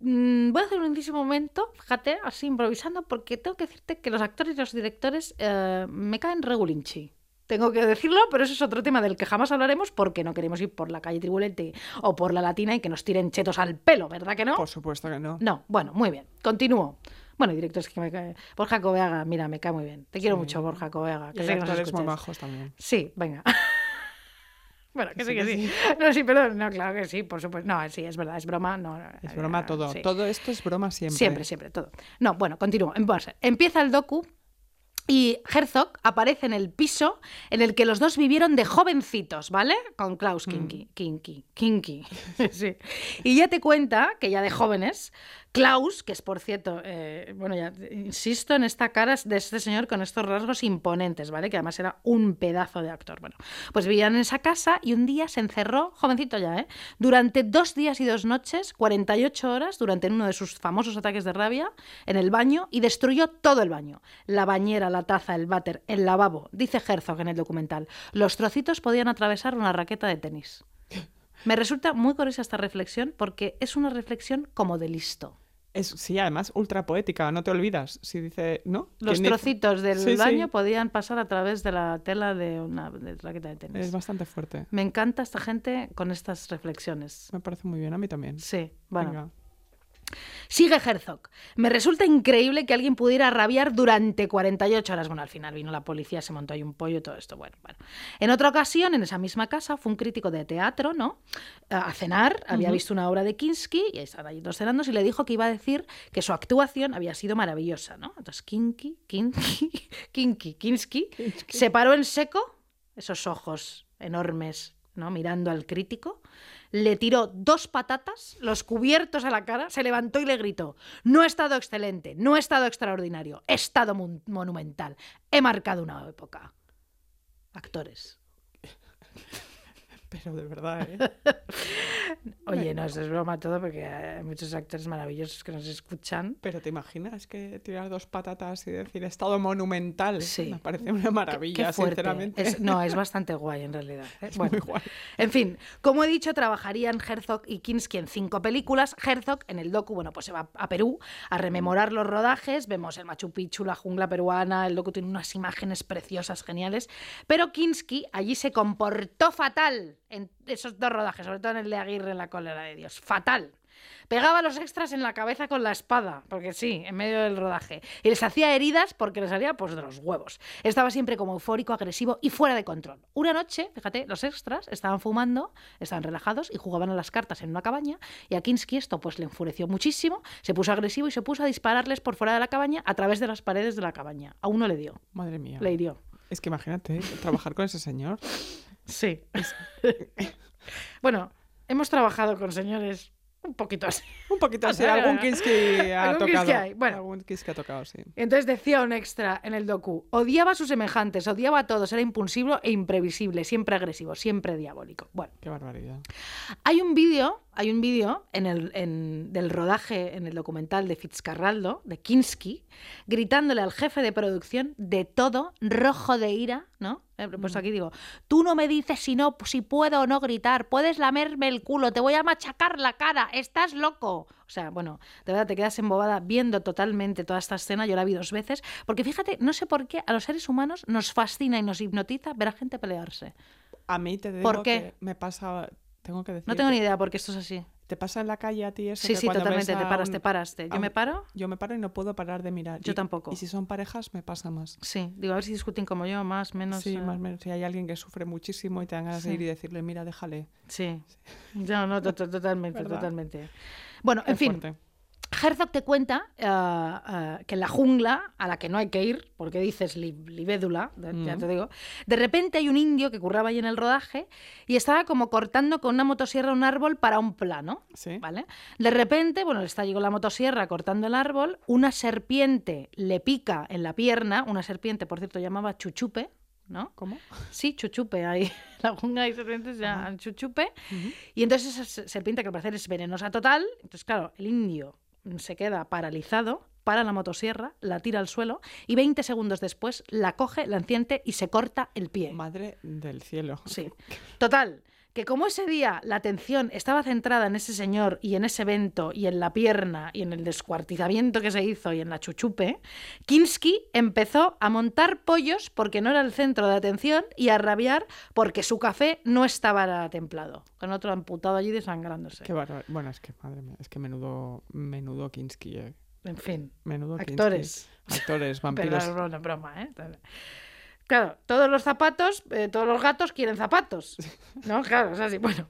Mm, voy a hacer un inciso momento, fíjate, así improvisando, porque tengo que decirte que los actores y los directores eh, me caen regulinchi. Tengo que decirlo, pero eso es otro tema del que jamás hablaremos porque no queremos ir por la calle Tribulete o por la Latina y que nos tiren chetos al pelo, ¿verdad que no? Por supuesto que no. No, bueno, muy bien. Continúo. Bueno, y directores que me cae. Borja Coveaga, mira, me cae muy bien. Te quiero mucho, Borja Coveaga. Y Que actores muy majos también. Sí, venga. bueno, que sí, Sí, que sí. No, sí, perdón. No, claro que sí, por supuesto. No, sí, es verdad, es broma. No, Es broma eh, todo. sí. Todo esto es broma siempre. Siempre, siempre, todo. No, bueno, continúo. Empieza el docu y Herzog aparece en el piso en el que los dos vivieron de jovencitos, ¿vale? Con Klaus Kinky. Kinky. Kinky. sí. Y ya te cuenta que ya de jóvenes, Klaus, que es por cierto, eh, bueno, ya insisto en esta cara de este señor con estos rasgos imponentes, ¿vale? Que además era un pedazo de actor. Bueno, pues vivían en esa casa y un día se encerró, jovencito ya, ¿eh? Durante dos días y dos noches, 48 horas, durante uno de sus famosos ataques de rabia, en el baño y destruyó todo el baño. La bañera, la taza, el váter, el lavabo. Dice Herzog en el documental. Los trocitos podían atravesar una raqueta de tenis. Me resulta muy curiosa esta reflexión porque es una reflexión como de listo. Es, sí, además ultra poética, no te olvidas. Si dice, ¿no? Los trocitos del Sí, sí. baño podían pasar a través de la tela de una de raqueta de tenis. Es bastante fuerte. Me encanta esta gente con estas reflexiones. Me parece muy bien, a mí también. Sí, bueno. Venga. Sigue Herzog. Me resulta increíble que alguien pudiera rabiar durante 48 horas. Bueno, al final vino la policía, se montó ahí un pollo y todo esto. Bueno, bueno. En otra ocasión, en esa misma casa, fue un crítico de teatro, ¿no? A cenar, había visto una obra de Kinski y estaban allí todos cenando y le dijo que iba a decir que su actuación había sido maravillosa, ¿no? Entonces, Kinky, Kinky, Kinky, Kinski, se paró en seco, esos ojos enormes, ¿no? Mirando al crítico le tiró dos patatas, los cubiertos a la cara, se levantó y le gritó, no he estado excelente, no he estado extraordinario, he estado mon- monumental, he marcado una época. Actores. Pero de verdad, ¿eh? Oye, no, eso es broma todo porque hay muchos actores maravillosos que nos escuchan. Pero te imaginas que tirar dos patatas y decir estado monumental. Sí. Me parece una maravilla, Qué sinceramente. Es- no, es bastante guay en realidad. ¿eh? Es muy guay. En fin, como he dicho, trabajarían Herzog y Kinski en cinco películas. Herzog en el docu, bueno, pues se va a Perú a rememorar los rodajes. Vemos el Machu Picchu, la jungla peruana. El docu tiene unas imágenes preciosas, geniales. Pero Kinski allí se comportó fatal en esos dos rodajes, sobre todo en el de Aguirre en la cólera de Dios. Fatal. Pegaba a los extras en la cabeza con la espada, porque sí, en medio del rodaje. Y les hacía heridas porque les salía pues de los huevos. Estaba siempre como eufórico, agresivo y fuera de control. Una noche, fíjate, los extras estaban fumando, estaban relajados y jugaban a las cartas en una cabaña. Y a Kinski esto pues le enfureció muchísimo, se puso agresivo y se puso a dispararles por fuera de la cabaña a través de las paredes de la cabaña. A uno le dio, Madre mía. le hirió. Es que imagínate, ¿eh? trabajar con ese señor. Sí. bueno, hemos trabajado con señores un poquito así. Un poquito así, algún Kinski ha Algún tocado. Hay, bueno. Algún Kinski ha tocado, sí. Entonces decía un extra en el docu, odiaba a sus semejantes, odiaba a todos, era impulsivo e imprevisible, siempre agresivo, siempre diabólico. Bueno, Qué barbaridad. hay un vídeo, hay un vídeo en el, en- del rodaje en el documental de Fitzcarraldo, de Kinski, gritándole al jefe de producción de todo, rojo de ira, ¿no? He puesto aquí digo, tú no me dices si no, si puedo o no gritar, puedes lamerme el culo, te voy a machacar la cara, estás loco. O sea, bueno, de verdad te quedas embobada viendo totalmente toda esta escena, yo la vi dos veces, porque fíjate, no sé por qué a los seres humanos nos fascina y nos hipnotiza ver a gente pelearse. A mí te digo ¿Por qué? que me pasa... Tengo que decir... No tengo ni idea por qué esto es así. ¿Te pasa en la calle a ti eso? Sí, que sí, totalmente, te paras, un- te paras. te- Yo un- me paro, Yo me paro y no puedo parar de mirar. Yo Y- tampoco. Y si son parejas, me pasa más. sí, digo, a ver si discuten como yo, más, menos. sí, eh, más menos. Si hay alguien que sufre muchísimo y te dan ganas Sí. de ir y decirle, mira, déjale. Sí. No, no, to- totalmente, totalmente. Bueno, en fin, fuerte. Herzog te cuenta ah, ah, que en la jungla, a la que no hay que ir, porque dices li- libédula, de- ya te digo, de repente hay un indio que curraba ahí en el rodaje y estaba como cortando con una motosierra un árbol para un plano. Sí. ¿Vale? De repente, bueno, le está allí con la motosierra cortando el árbol, una serpiente le pica en la pierna, una serpiente, por cierto, llamaba chuchupe, ¿no? ¿Cómo? Sí, chuchupe, ahí en la jungla hay serpientes ya chuchupe. Y entonces esa se- serpiente que al parecer es venenosa total, entonces claro, el indio se queda paralizado, para la motosierra, la tira al suelo y 20 segundos después la coge, la enciende y se corta el pie. Madre del cielo. Sí. Total, que como ese día la atención estaba centrada en ese señor y en ese evento y en la pierna y en el descuartizamiento que se hizo y en la chuchupe, Kinski empezó a montar pollos porque no era el centro de atención y a rabiar porque su café no estaba templado, con otro amputado allí desangrándose. Qué bárbaro. Bueno, es que, madre mía, es que menudo, menudo Kinski, eh. En fin, Menudo Kinski. actores. Actores, Pero vampiros. es broma, broma, ¿eh? Claro, todos los zapatos, eh, todos los gatos quieren zapatos. ¿No? Claro, es así. Bueno,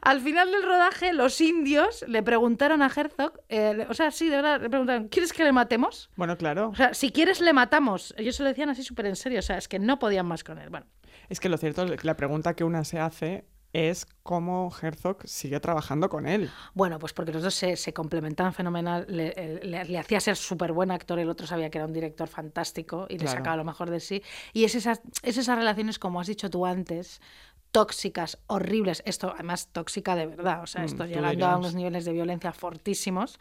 al final del rodaje, los indios le preguntaron a Herzog, eh, le- o sea, sí, de verdad, le preguntaron, ¿quieres que le matemos? Bueno, claro. O sea, si quieres, le matamos. Ellos se lo decían así súper en serio, o sea, es que no podían más con él. Bueno, Es que lo cierto es que la pregunta que una se hace es cómo Herzog sigue trabajando con él. Bueno, pues porque los dos se, se complementaban fenomenal. Le, le- le hacía ser súper buen actor, el otro sabía que era un director fantástico y le Claro. sacaba lo mejor de sí. Y es esas, es esas relaciones, como has dicho tú antes, tóxicas, horribles. Esto, además, tóxica de verdad. O sea, Mm, esto tú llegando a unos niveles de violencia fortísimos.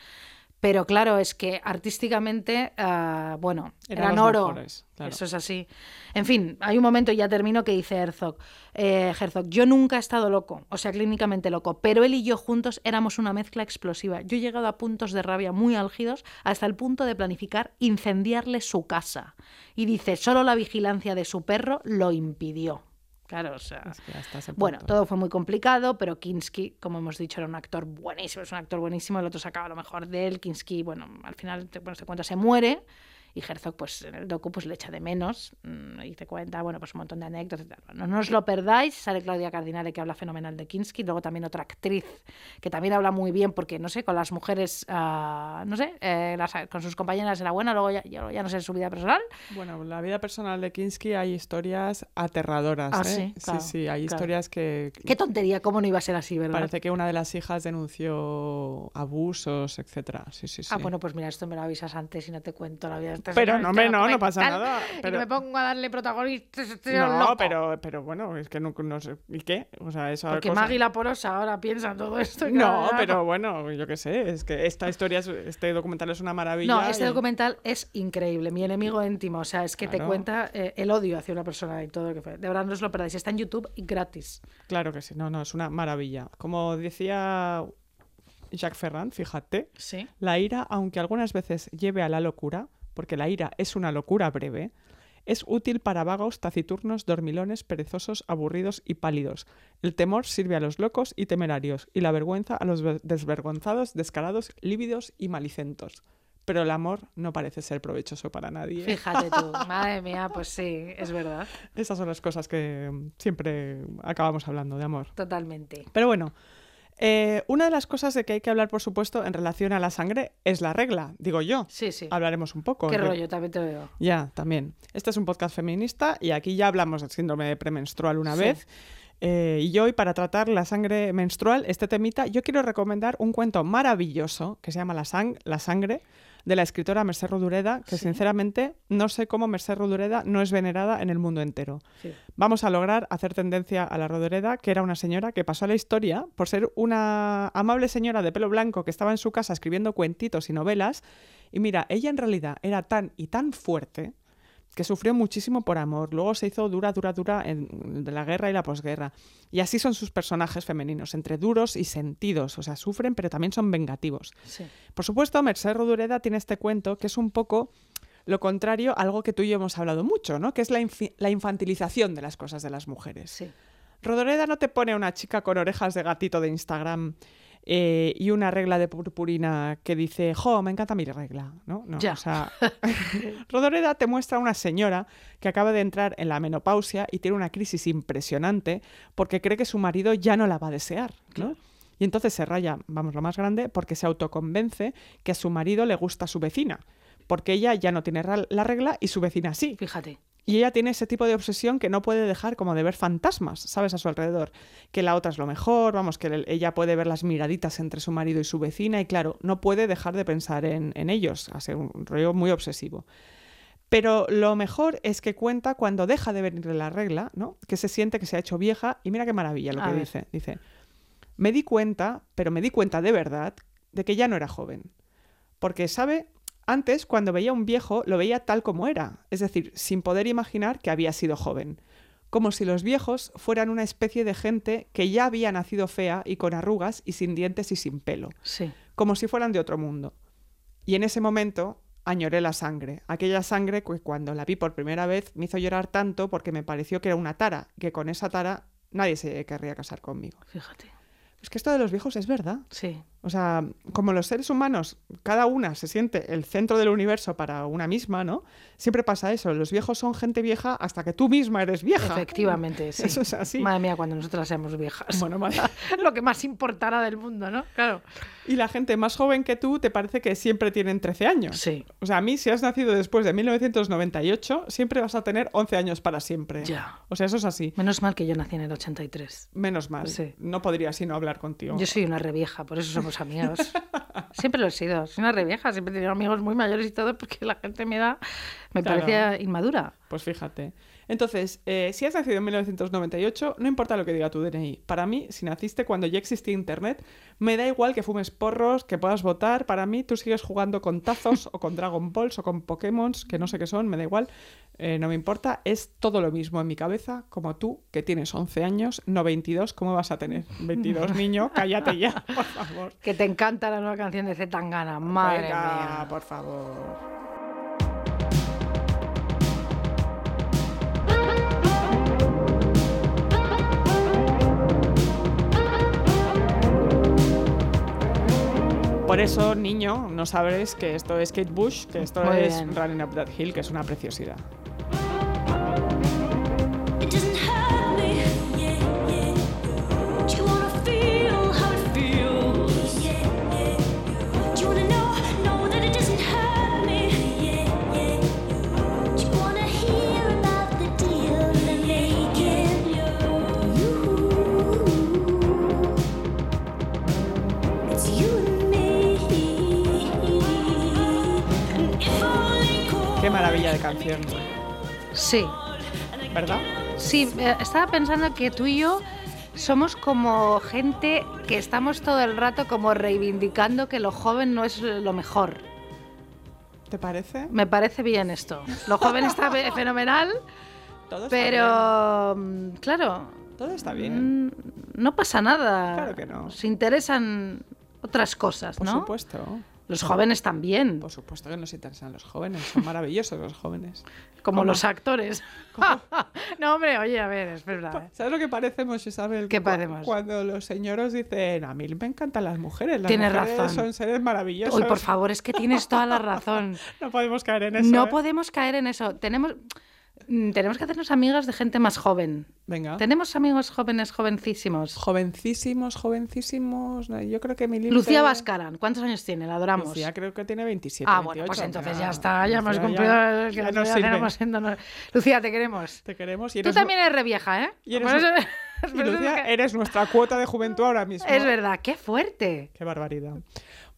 Pero claro, es que artísticamente, ah, bueno, Eran eran oro. mejores, claro. Eso es así. En fin, hay un momento, y ya termino, que dice Herzog, eh, Herzog, yo nunca he estado loco, o sea, clínicamente loco, pero él y yo juntos éramos una mezcla explosiva. Yo he llegado a puntos de rabia muy álgidos hasta el punto de planificar incendiarle su casa. Y dice, solo la vigilancia de su perro lo impidió. Claro, o sea... Es que hasta ese Bueno, todo fue muy complicado, pero Kinski, como hemos dicho, era un actor buenísimo, es un actor buenísimo, el otro sacaba lo mejor de él, Kinski, bueno, al final, te, bueno, te cuenta, se muere, y Herzog, pues en el docu, pues le echa de menos, mm, y te cuenta, bueno, pues un montón de anécdotas. No, no os lo perdáis, sale Claudia Cardinale, que habla fenomenal de Kinski, luego también otra actriz, que también habla muy bien, porque, no sé, con las mujeres, ah, no sé, eh, las- con sus compañeras era buena, luego ya, ya, ya no sé, su vida personal, Bueno, la vida personal de Kinski hay historias aterradoras. Ah, ¿eh? sí, claro, sí, hay claro. historias que. qué tontería, cómo no iba a ser así, ¿verdad? Parece que una de las hijas denunció abusos, etcétera. Sí, sí, sí. Ah, bueno, pues mira, esto me lo avisas antes y no te cuento la vida. Entonces, Pero no, hombre, no, no pasa nada, y pero- me pongo a darle protagonistas. estoy No, loco. pero, pero bueno, es que no, no sé. ¿Y qué? O sea, esa Porque cosa- Maggie la porosa ahora piensa en todo esto. y No, pero bueno, yo qué sé, es que esta historia, es- este documental es una maravilla. No, este y- documental es increíble. Mi enemigo íntimo. O sea, es que te cuenta eh, el odio hacia una persona y todo lo que fue. De verdad, no os lo perdáis. Está en YouTube y gratis. Claro que sí, no, no, es una maravilla. Como decía Jacques Ferrand, fíjate, Sí. la ira, aunque algunas veces lleve a la locura, porque la ira es una locura breve, es útil para vagos, taciturnos, dormilones, perezosos, aburridos y pálidos. El temor sirve a los locos y temerarios, y la vergüenza a los ve- desvergonzados, descarados, lívidos y malicentos. Pero el amor no parece ser provechoso para nadie. Fíjate tú. Madre mía, pues sí, es verdad. Esas son las cosas que siempre acabamos hablando de amor. Totalmente. Pero bueno, eh, una de las cosas de que hay que hablar, por supuesto, en relación a la sangre es la regla, digo yo. Sí, sí. Hablaremos un poco. Qué rollo, también te lo digo. Ya, también. Este es un podcast feminista y aquí ya hablamos del síndrome de premenstrual una Sí. vez. Eh, y hoy, para tratar la sangre menstrual, este temita, yo quiero recomendar un cuento maravilloso que se llama La, sang- la sangre, de la escritora Mercè Rodoreda, que Sí. sinceramente no sé cómo Mercè Rodoreda no es venerada en el mundo entero. Sí. Vamos a lograr hacer tendencia a la Rodoreda, que era una señora que pasó a la historia por ser una amable señora de pelo blanco que estaba en su casa escribiendo cuentitos y novelas. Y mira, ella en realidad era tan y tan fuerte que sufrió muchísimo por amor. Luego se hizo dura, dura, dura en de la guerra y la posguerra. Y así son sus personajes femeninos, entre duros y sentidos. O sea, sufren, pero también son vengativos. Sí. Por supuesto, Merced Rodoreda tiene este cuento que es un poco lo contrario a algo que tú y yo hemos hablado mucho, ¿no? Que es la, infantilización de las cosas de las mujeres. Sí. Rodoreda no te pone a una chica con orejas de gatito de Instagram eh, y una regla de purpurina que dice, jo, me encanta mi regla, ¿no? no Ya. O sea, Rodoreda te muestra a una señora que acaba de entrar en la menopausia y tiene una crisis impresionante porque cree que su marido ya no la va a desear, ¿no? Y entonces se raya, vamos, lo más grande, porque se autoconvence que a su marido le gusta su vecina, porque ella ya no tiene la regla y su vecina sí. Fíjate. Y ella tiene ese tipo de obsesión que no puede dejar como de ver fantasmas, ¿sabes? A su alrededor. Que la otra es lo mejor, vamos, que el- ella puede ver las miraditas entre su marido y su vecina y claro, no puede dejar de pensar en, en ellos, ser un rollo muy obsesivo. Pero lo mejor es que cuenta cuando deja de venirle la regla, ¿no? Que se siente que se ha hecho vieja y mira qué maravilla lo A que ver. dice. Dice, me di cuenta, pero me di cuenta de verdad, de que ya no era joven. Porque, ¿sabe? Antes, cuando veía a un viejo, lo veía tal como era, es decir, sin poder imaginar que había sido joven. Como si los viejos fueran una especie de gente que ya había nacido fea y con arrugas y sin dientes y sin pelo, Sí. como si fueran de otro mundo. Y en ese momento añoré la sangre, aquella sangre que cuando la vi por primera vez me hizo llorar tanto porque me pareció que era una tara, que con esa tara nadie se querría casar conmigo. Fíjate. Es que esto de los viejos es verdad. Sí. O sea, como los seres humanos, cada una se siente el centro del universo para una misma, ¿no? Siempre pasa eso. Los viejos son gente vieja hasta que tú misma eres vieja. Efectivamente, sí. Eso es así. Madre mía, cuando nosotras seamos viejas. Bueno, vale. Lo que más importará del mundo, ¿no? Claro. Y la gente más joven que tú te parece que siempre tienen 13 años. Sí. O sea, a mí, si has nacido después de 1998, siempre vas a tener 11 años para siempre. Ya. O sea, eso es así. Menos mal que yo nací en el 83. Menos mal. Sí. No podría sino hablar contigo. Yo soy una revieja, por eso somos amigos. Siempre lo he sido. Soy una revieja, siempre he tenido amigos muy mayores y todo porque la gente me da. Me Claro. parecía inmadura. Pues fíjate. Entonces, eh, si has nacido en 1998, no importa lo que diga tu DNI. Para mí, si naciste cuando ya existía Internet, me da igual que fumes porros, que puedas votar. Para mí, tú sigues jugando con tazos o con Dragon Balls o con Pokémon, que no sé qué son, me da igual. Eh, no me importa. Es todo lo mismo en mi cabeza, como tú, que tienes 11 años, no 22. ¿Cómo vas a tener 22, niño? Cállate ya, por favor. Que te encanta la nueva canción de Zetangana. Madre Venga, mía. por favor. Por eso, niño, no sabes que esto es Kate Bush, que esto Muy es bien. Running Up That Hill, que es una preciosidad. Maravilla de canción, Sí, ¿verdad? sí, estaba pensando que tú y yo somos como gente que estamos todo el rato como reivindicando que lo joven no es lo mejor. ¿Te parece? Me parece bien esto. Lo joven está fe- fenomenal, Todo está pero mm, claro. Todo está bien. mm, no pasa nada. Claro que no. Se interesan otras cosas, Por ¿no? supuesto. Los jóvenes también, Por supuesto que nos interesan los jóvenes. Son maravillosos los jóvenes. como ¿Cómo? los actores. no, hombre, oye, a ver, es verdad. ¿eh? ¿Sabes lo que parecemos, Isabel? ¿Qué parecemos? Cuando los señores dicen, a mí me encantan las mujeres. Las Tienes mujeres razón. son seres maravillosos. Uy, por favor, es que tienes toda la razón. No podemos caer en eso. no ¿eh? podemos caer en eso. Tenemos, tenemos que hacernos amigas de gente más joven. Venga. Tenemos amigos jóvenes, jovencísimos. Jovencísimos, jovencísimos. Yo creo que mi límite- Lucía Vascaran, ¿cuántos años tiene? La adoramos. Lucía creo que tiene 27. ah, bueno, 28, pues entonces ya está, ya hemos cumplido ya- ya nos siendo no- Lucía, te queremos. Te queremos y Tú también eres re vieja, ¿eh? y eres Y Lucía, que- eres nuestra cuota de juventud ahora mismo. es verdad, qué fuerte. Qué barbaridad.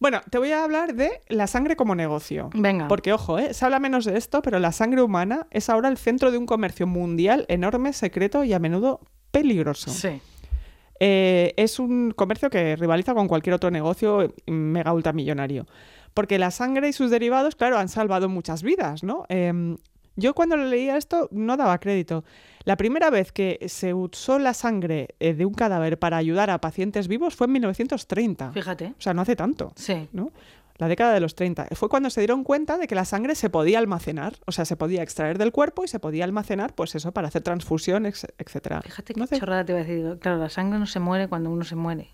Bueno, te voy a hablar de la sangre como negocio. Venga. Porque, ojo, ¿eh? se habla menos de esto, pero la sangre humana es ahora el centro de un comercio mundial enorme, secreto y a menudo peligroso. Sí. Eh, es un comercio que rivaliza con cualquier otro negocio mega ultramillonario. Porque la sangre y sus derivados, claro, han salvado muchas vidas, ¿no? Em, yo cuando leía esto no daba crédito. La primera vez que se usó la sangre eh, de un cadáver para ayudar a pacientes vivos fue en 1930. Fíjate. O sea, no hace tanto. Sí. ¿no? La década de los 30. Fue cuando se dieron cuenta de que la sangre se podía almacenar, o sea, se podía extraer del cuerpo y se podía almacenar, pues eso, para hacer transfusión, etcétera. Fíjate qué No chorrada te iba a decir. Claro, la sangre no se muere cuando uno se muere.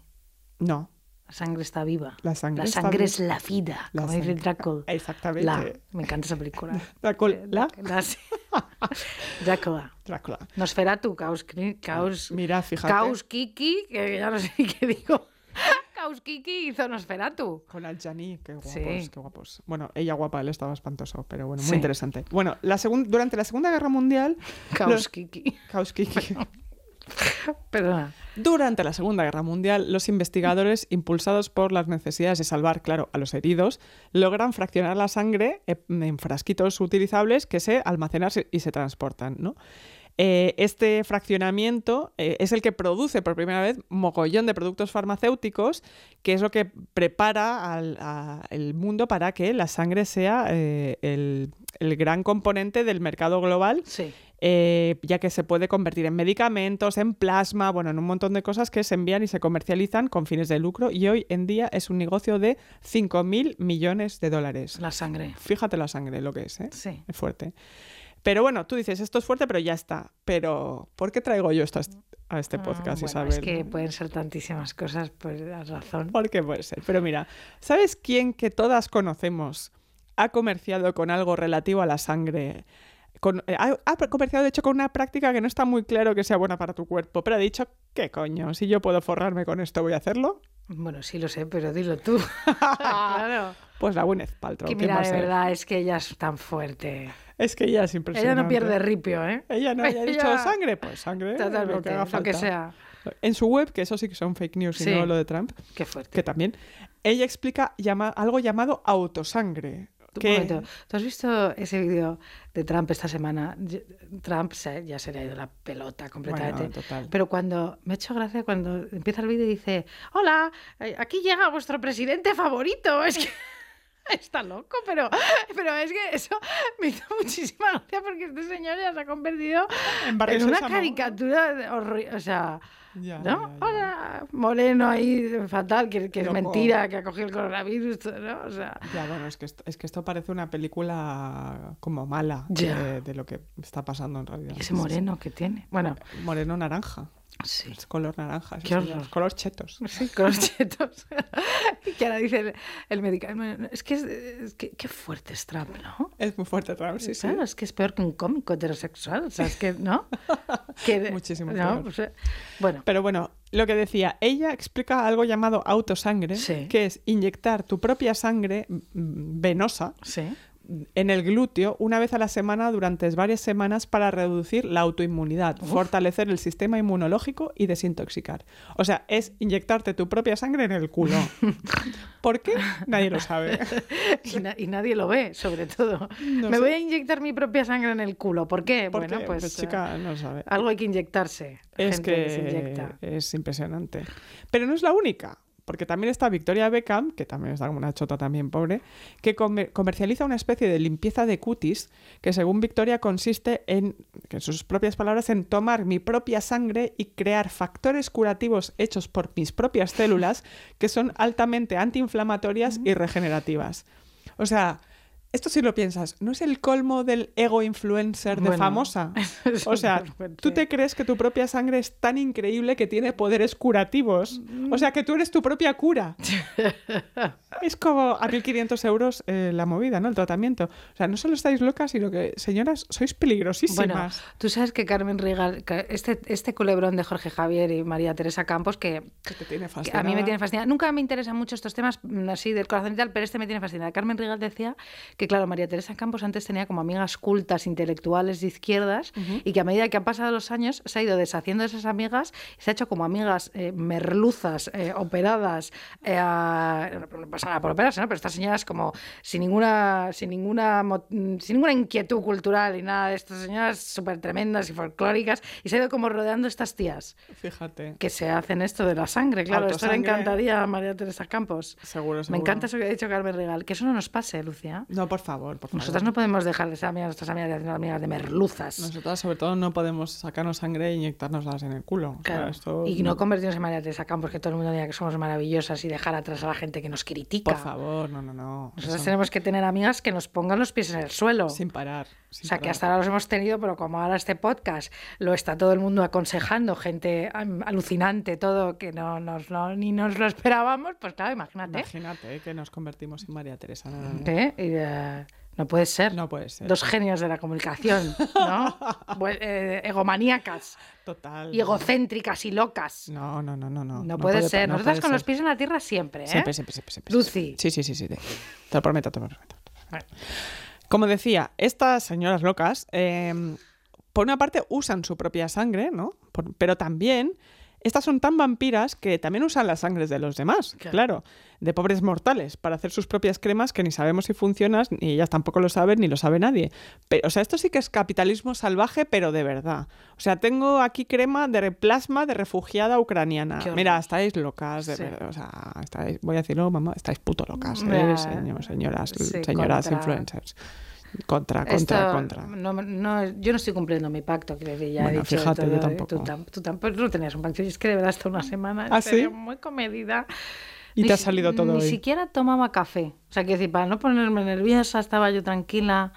No, La sangre está viva. La sangre La está sangre viva. es la vida, La como dice Drácula. Exactamente. La. Me encanta esa película. Drácula. ¿La? La- sí. Drácula. Drácula. Nosferatu, Caus, Caus, Mira, fíjate. Caus Kiki, que ya no sé qué digo. Caus Kiki hizo Nosferatu. Con Aljani, qué guapos, Sí. qué guapos. Bueno, ella guapa, él estaba espantoso, pero bueno, muy Sí. interesante. Bueno, la durante la Segunda Guerra Mundial... Caus los- Kiki. Kauskiki. Perdona. Durante la Segunda Guerra Mundial, los investigadores, impulsados por las necesidades de salvar, claro, a los heridos, logran fraccionar la sangre en frasquitos utilizables que se almacenan y se transportan, ¿no? Eh, este fraccionamiento eh, es el que produce por primera vez mogollón de productos farmacéuticos, que es lo que prepara al a- el mundo para que la sangre sea eh, el, el gran componente del mercado global Sí. Eh, ya que se puede convertir en medicamentos, en plasma, bueno, en un montón de cosas que se envían y se comercializan con fines de lucro y hoy en día es un negocio de 5.000 millones de dólares. La sangre. Fíjate la sangre, lo que es, ¿eh? Sí. Es fuerte. Pero bueno, tú dices, esto es fuerte, pero ya está. Pero, ¿por qué traigo yo esto a est- a este Ah, podcast, bueno, Isabel? Es que pueden ser tantísimas cosas, pues has razón. ¿Por qué puede ser? Pero mira, ¿sabes quién que todas conocemos ha comerciado con algo relativo a la sangre? Con- eh, ha, ha comerciado, de hecho, con una práctica que no está muy claro que sea buena para tu cuerpo, pero ha dicho, ¿qué coño? Si yo puedo forrarme con esto, voy a hacerlo. Bueno, sí lo sé, pero dilo tú. claro. Pues la Gwyneth Paltrow. Que ¿quién mira, de verdad, es que ella es tan fuerte. Es que ella es impresionante. Ella no pierde ripio, ¿eh? Ella no, ella ha dicho sangre, pues sangre, lo Totalmente, que haga lo que falta. sea. En su web, que eso sí que son fake news y no lo de Trump, Qué fuerte. que también, ella explica llama, algo llamado autosangre. Un momento, ¿Tú has visto ese vídeo de Trump esta semana? Trump se- ya se le ha ido la pelota completamente. Bueno, total. Pero cuando me ha hecho gracia cuando empieza el vídeo y dice, hola, eh, aquí llega vuestro presidente favorito. Es que está loco, pero, pero es que eso me hizo muchísima gracia porque este señor ya se ha convertido En una caricatura horri- O sea, Ya, ¿no? ya, ya. Hola, moreno ahí, fatal, que, que es mentira, que ha cogido el coronavirus, ¿no? O sea, Ya, bueno, es que, esto, es que esto parece una película como mala de, de lo que está pasando en realidad. y ese moreno que tiene. Bueno, Moreno naranja. Sí. Es color naranja. sí, Qué horror. Color chetos. Sí, con los chetos. y que ahora dice el, el médico, es que, es, es que qué fuerte es Trump, ¿no? Es muy fuerte, Trump, sí, sí. Claro, es que es peor que un cómico heterosexual, o sea, es que, ¿no? Que- Muchísimo ¿no? peor. Bueno, Pero bueno, lo que decía, ella explica algo llamado autosangre, Sí. que es inyectar tu propia sangre mm, venosa sí. En el glúteo una vez a la semana durante varias semanas para reducir la autoinmunidad, fortalecer el sistema inmunológico y desintoxicar. O sea, es inyectarte tu propia sangre en el culo. ¿Por qué? Nadie lo sabe. Y, na- y nadie lo ve, sobre todo. No Me sé. voy a inyectar mi propia sangre en el culo. ¿Por qué? ¿Por bueno, qué? pues, Pues, chica, no lo sabe. eh, algo hay que inyectarse. Es Gente se que inyecta. es impresionante. Pero no es la única, porque también está Victoria Beckham, que también está como una chota también pobre, que comer- comercializa una especie de limpieza de cutis que según Victoria consiste en, que en sus propias palabras, en tomar mi propia sangre y crear factores curativos hechos por mis propias células que son altamente antiinflamatorias y regenerativas. O sea... Esto si lo piensas, ¿no es el colmo del ego influencer de Bueno, famosa? O sea, tú te crees que tu propia sangre es tan increíble que tiene poderes curativos. O sea, que tú eres tu propia cura. es como a 1.500 euros eh, la movida, ¿no? El tratamiento. O sea, no solo estáis locas, sino que, señoras, sois peligrosísimas. Bueno, tú sabes que Carmen Rigal, este, este culebrón de Jorge Javier y María Teresa Campos, que, que te tiene que a mí me tiene fascinada. Nunca me interesan mucho estos temas mm, así del corazón y tal, pero este me tiene fascinada. Carmen Rigal decía que, claro, María Teresa Campos antes tenía como amigas cultas, intelectuales de izquierdas, y que a medida que han pasado los años se ha ido deshaciendo de esas amigas y se ha hecho como amigas eh, merluzas, eh, operadas, eh, a- no pasa nada por operarse, ¿no? Pero estas señoras como sin ninguna, sin ninguna, sin ninguna inquietud cultural y nada de estas señoras súper tremendas y folclóricas, y se ha ido como rodeando estas tías Fíjate. que se hacen esto de la sangre, claro, esto le encantaría a María Teresa Campos. Seguro, Me seguro. encanta eso que ha dicho Carmen Regal, que eso no nos pase, Lucia. No, por favor, por favor. Nosotras no podemos dejar de ser amigas, nuestras amigas de hacer amigas de merluzas. Nosotras, sobre todo, no podemos sacarnos sangre e inyectárnoslas en el culo. O sea, Claro. esto- Y no convertirnos en María Teresa Campos, que todo el mundo diga que somos maravillosas y dejar atrás a la gente que nos critica. Por favor, no, no, no. Nosotras Eso- tenemos que tener amigas que nos pongan los pies en el suelo. Sin parar. O sea, que hasta ahora los hemos tenido, pero como ahora este podcast lo está todo el mundo aconsejando, gente alucinante, todo, que no, nos lo- ni nos lo esperábamos, pues claro, imagínate. Imagínate que nos convertimos en María Teresa. ¿Qué? Y, no puede ser. No puede ser. Dos genios de la comunicación, ¿no? Eh, egomaníacas Total. y egocéntricas y locas. No, no, no, no. No, No, puede, pa- ser. no Nosotras puede con los pies en la tierra siempre, ¿eh? Siempre, siempre, siempre, siempre. Lucy. Sí, sí, sí, sí. Te, lo prometo, te lo prometo. Como decía, estas señoras locas, eh, por una parte usan su propia sangre, ¿no? Por- pero también estas son tan vampiras que también usan las sangres de los demás, Claro. claro. de pobres mortales, para hacer sus propias cremas que ni sabemos si funcionan, ni ellas tampoco lo saben, ni lo sabe nadie. Pero, o sea, esto sí que es capitalismo salvaje, pero de verdad. O sea, tengo aquí crema de plasma de refugiada ucraniana. Mira, estáis locas, de Sí. verdad. O sea, estáis, voy a decirlo, mamá, estáis puto locas, ¿eh? Señor- señoras, Sí, señoras contra- influencers. Contra, contra, Esto, contra. No, no, yo no estoy cumpliendo mi pacto, quiero decir, ya he Bueno, dicho fíjate, todo, yo y tampoco. Tú, tam- tú tampoco no tenías un pacto, y es que de verdad hasta una semana, en ¿Ah, sí? muy comedida. Y Ni te ha salido todo Ni hoy. siquiera tomaba café. O sea, quiero decir, para no ponerme nerviosa, estaba yo tranquila.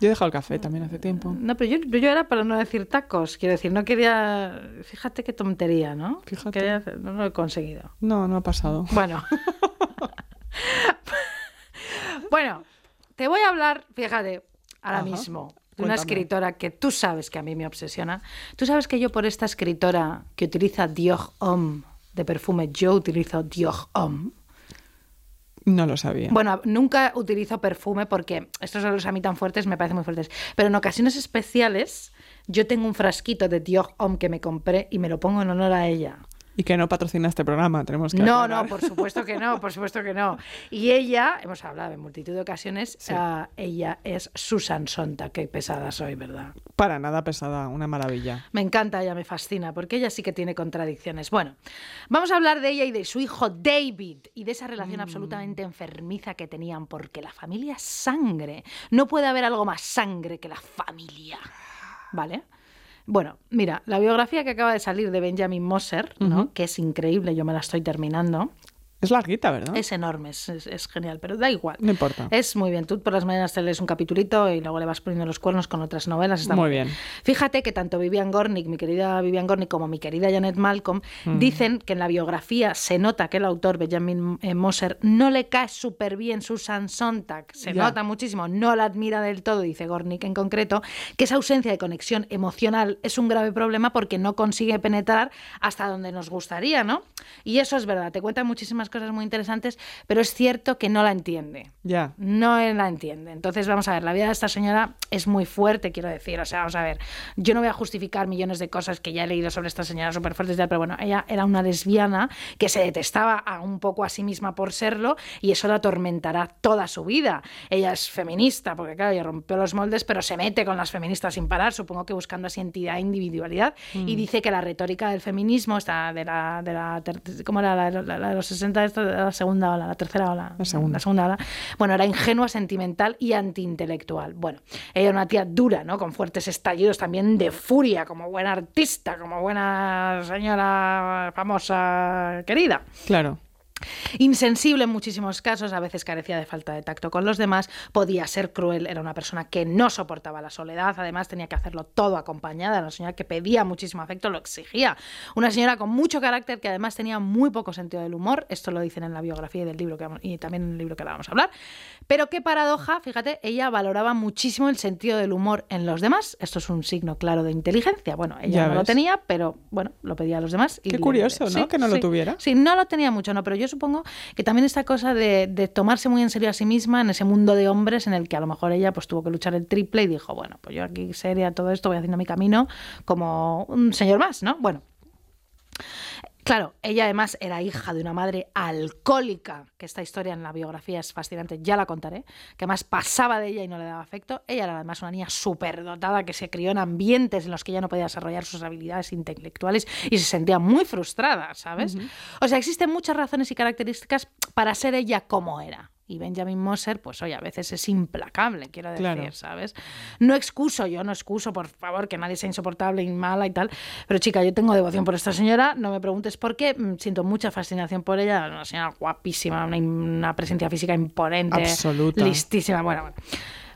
Yo he dejado el café también hace tiempo. No, pero yo, yo era para no decir tacos. Quiero decir, no quería. Fíjate qué tontería, ¿no? Fíjate. Quería no lo he conseguido. No, no ha pasado. Bueno. bueno, te voy a hablar, fíjate, ahora Ajá. mismo, de Cuéntame. una escritora que tú sabes que a mí me obsesiona. Tú sabes que yo por esta escritora que utiliza Dior Homme de perfume, yo utilizo Dior Homme. No lo sabía. Bueno, nunca utilizo perfume porque estos olores a mí tan fuertes me parecen muy fuertes. Pero en ocasiones especiales yo tengo un frasquito de Dior Homme que me compré y me lo pongo en honor a ella. Y que no patrocina este programa, tenemos que No, aclarar. no, por supuesto que no, por supuesto que no. Y ella, hemos hablado en multitud de ocasiones, ah, ella es Susan Sontag, qué pesada soy, ¿verdad? Para nada pesada, una maravilla. Me encanta, ella me fascina, porque ella sí que tiene contradicciones. Bueno, vamos a hablar de ella y de su hijo David y de esa relación absolutamente enfermiza que tenían, porque la familia es sangre. No puede haber algo más sangre que la familia. ¿Vale? Bueno, mira, la biografía que acaba de salir de Benjamin Moser, ¿no? que es increíble, yo me la estoy terminando. Es larguita, ¿verdad? Es enorme, es, es- es genial, pero da igual. No importa. Es muy bien. Tú por las mañanas te lees un capitulito y luego le vas poniendo los cuernos con otras novelas. Está Muy bien. Fíjate que tanto Vivian Gornick, mi querida Vivian Gornick, como mi querida Janet Malcolm, Mm. dicen que en la biografía se nota que el autor, Benjamin eh, Moser, no le cae súper bien Susan Sontag. Se nota muchísimo, no la admira del todo, dice Gornick en concreto, que esa ausencia de conexión emocional es un grave problema porque no consigue penetrar hasta donde nos gustaría, ¿no? Y eso es verdad. Te cuentan muchísimas cosas cosas muy interesantes, pero es cierto que no la entiende. Ya. No la entiende. Entonces, vamos a ver, la vida de esta señora es muy fuerte, quiero decir. O sea, vamos a ver, yo no voy a justificar millones de cosas que ya he leído sobre esta señora súper tal, pero bueno, ella era una lesbiana que se detestaba a un poco a sí misma por serlo y eso la atormentará toda su vida. Ella es feminista, porque claro, ella rompió los moldes, pero se mete con las feministas sin parar, supongo que buscando así entidad e individualidad. Y dice que la retórica del feminismo, está de la, de la ¿cómo era la, la- la de los 60, la segunda ola, la tercera ola? La segunda. La segunda ola. Bueno, era ingenua, sentimental y antiintelectual. Bueno, ella era una tía dura, ¿no? Con fuertes estallidos también de furia, como buena artista, como buena señora famosa querida. Claro. Insensible en muchísimos casos, a veces carecía de falta de tacto con los demás, podía ser cruel, era una persona que no soportaba la soledad, además tenía que hacerlo todo acompañada, era una señora que pedía muchísimo afecto, lo exigía. Una señora con mucho carácter que además tenía muy poco sentido del humor, esto lo dicen en la biografía y del libro que vamos- y también en el libro que ahora vamos a hablar. Pero qué paradoja, fíjate, ella valoraba muchísimo el sentido del humor en los demás. Esto es un signo claro de inteligencia. Bueno, ella Ya no lo tenía, pero bueno, lo pedía a los demás. y Qué curioso, ¿no? sí, Que no lo tuviera. Sí, no lo tenía mucho, no, pero yo supongo que también esta cosa de, tomarse muy en serio a sí misma en ese mundo de hombres en el que a lo mejor ella pues tuvo que luchar el triple y dijo, bueno, pues yo aquí seria todo esto, voy haciendo mi camino como un señor más, ¿no? Bueno. Claro, ella además era hija de una madre alcohólica, que esta historia en la biografía es fascinante, ya la contaré, que además pasaba de ella y no le daba afecto. Ella era además una niña superdotada que se crió en ambientes en los que ella no podía desarrollar sus habilidades intelectuales y se sentía muy frustrada, ¿sabes? O sea, existen muchas razones y características para ser ella como era. Y Benjamin Moser, pues oye, a veces es implacable, quiero decir, Claro. ¿sabes? No excuso, yo no excuso, por favor, que nadie sea insoportable y mala y tal. Pero chica, yo tengo devoción por esta señora, no me preguntes por qué, mm, siento mucha fascinación por ella, una señora guapísima, una, una presencia física imponente, Absoluta. listísima. Bueno, bueno.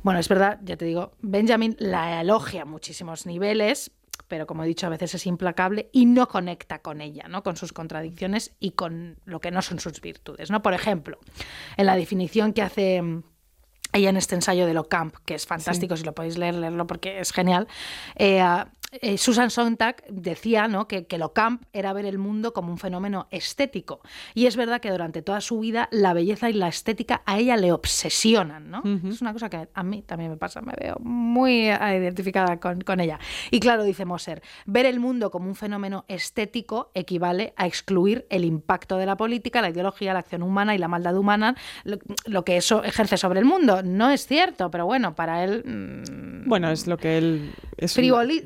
Bueno, es verdad, ya te digo, Benjamin la elogia a muchísimos niveles, pero como he dicho, a veces es implacable y no conecta con ella, ¿no? Con sus contradicciones y con lo que no son sus virtudes, ¿no? Por ejemplo, en la definición que hace ella en este ensayo de Locamp, que es fantástico, si lo podéis leer, leerlo porque es genial. eh, eh, Susan Sontag decía ¿no? que, que Locamp era ver el mundo como un fenómeno estético. Y es verdad que durante toda su vida la belleza y la estética a ella le obsesionan. ¿no? Es una cosa que a mí también me pasa, me veo muy eh, identificada con, con ella. Y claro, dice Moser, ver el mundo como un fenómeno estético equivale a excluir el impacto de la política, la ideología, la acción humana y la maldad humana, lo, lo que eso ejerce sobre el mundo. No es cierto, pero bueno, para él... mm, Bueno, es lo que él. Es frivoli-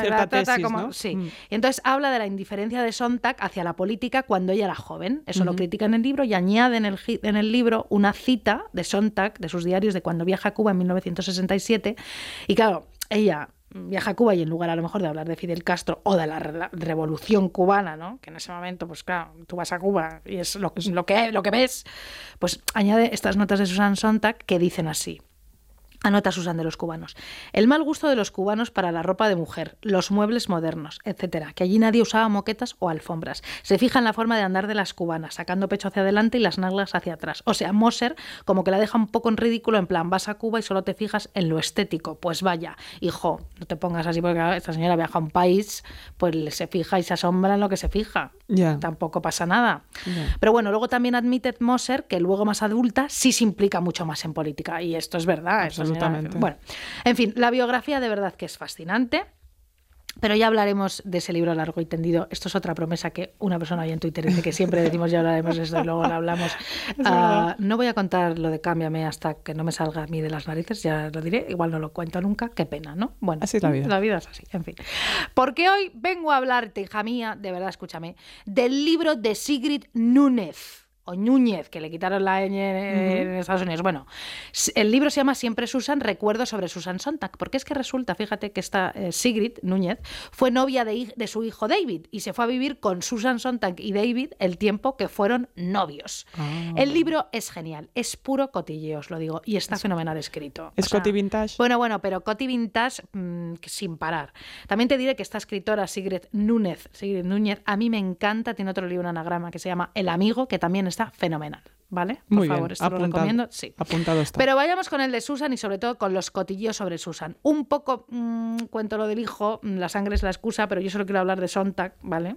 cierta trata tesis, como- ¿no? sí. Mm. Y entonces habla de la indiferencia de Sontag hacia la política cuando ella era joven. Eso lo critica en el libro y añade en el, en el libro una cita de Sontag, de sus diarios de cuando viaja a Cuba en 1967. Y claro, ella viaja a Cuba y en lugar a lo mejor de hablar de Fidel Castro o de la re- revolución cubana, ¿no? que en ese momento, pues claro, tú vas a Cuba y es lo, lo, que, lo que ves, pues añade estas notas de Susan Sontag que dicen así. Anota Susan de los cubanos. El mal gusto de los cubanos para la ropa de mujer, los muebles modernos, etcétera. Que allí nadie usaba moquetas o alfombras. Se fija en la forma de andar de las cubanas, sacando pecho hacia adelante y las nalgas hacia atrás. O sea, Moser como que la deja un poco en ridículo, en plan, vas a Cuba y solo te fijas en lo estético. Pues vaya, hijo, no te pongas así porque esta señora viaja a un país, pues se fija y se asombra en lo que se fija. Ya. Tampoco pasa nada. Pero bueno, luego también admite Moser que luego más adulta sí se implica mucho más en política. Y esto es verdad. esta señora- Absolutamente. bueno, en fin, la biografía de verdad que es fascinante. Pero ya hablaremos de ese libro largo y tendido. Esto es otra promesa que una persona ahí en Twitter dice que siempre decimos ya hablaremos de esto y luego lo hablamos. Ah, no voy a contar lo de Cámbiame hasta que no me salga a mí de las narices, ya lo diré. Igual no lo cuento nunca, qué pena, ¿no? Bueno, Así es la vida. La vida es así, en fin. Porque hoy vengo a hablarte, hija mía, de verdad, escúchame, del libro de Sigrid Núñez. O Núñez, que le quitaron la ñ en Estados Unidos. Bueno, el libro se llama Siempre Susan, recuerdos sobre Susan Sontag. Porque es que resulta, fíjate, que esta eh, Sigrid Núñez fue novia de, su hijo David y se fue a vivir con Susan Sontag y David el tiempo que fueron novios. Ah. El libro es genial, es puro cotilleo, os lo digo, y está fenomenal escrito. ¿Es coti vintage? Bueno, bueno, pero Coti Vintage mm, sin parar. También te diré que esta escritora, Sigrid Núñez, Sigrid Núñez, a mí me encanta, tiene otro libro, un anagrama que se llama El Amigo, que también está fenomenal. ¿vale? Por Muy bien, favor, esto lo recomiendo. Sí. Apuntado está. Pero vayamos con el de Susan y sobre todo con los cotillos sobre Susan. Un poco mm, cuento lo del hijo, mm, la sangre es la excusa, pero yo solo quiero hablar de Sontag, ¿vale?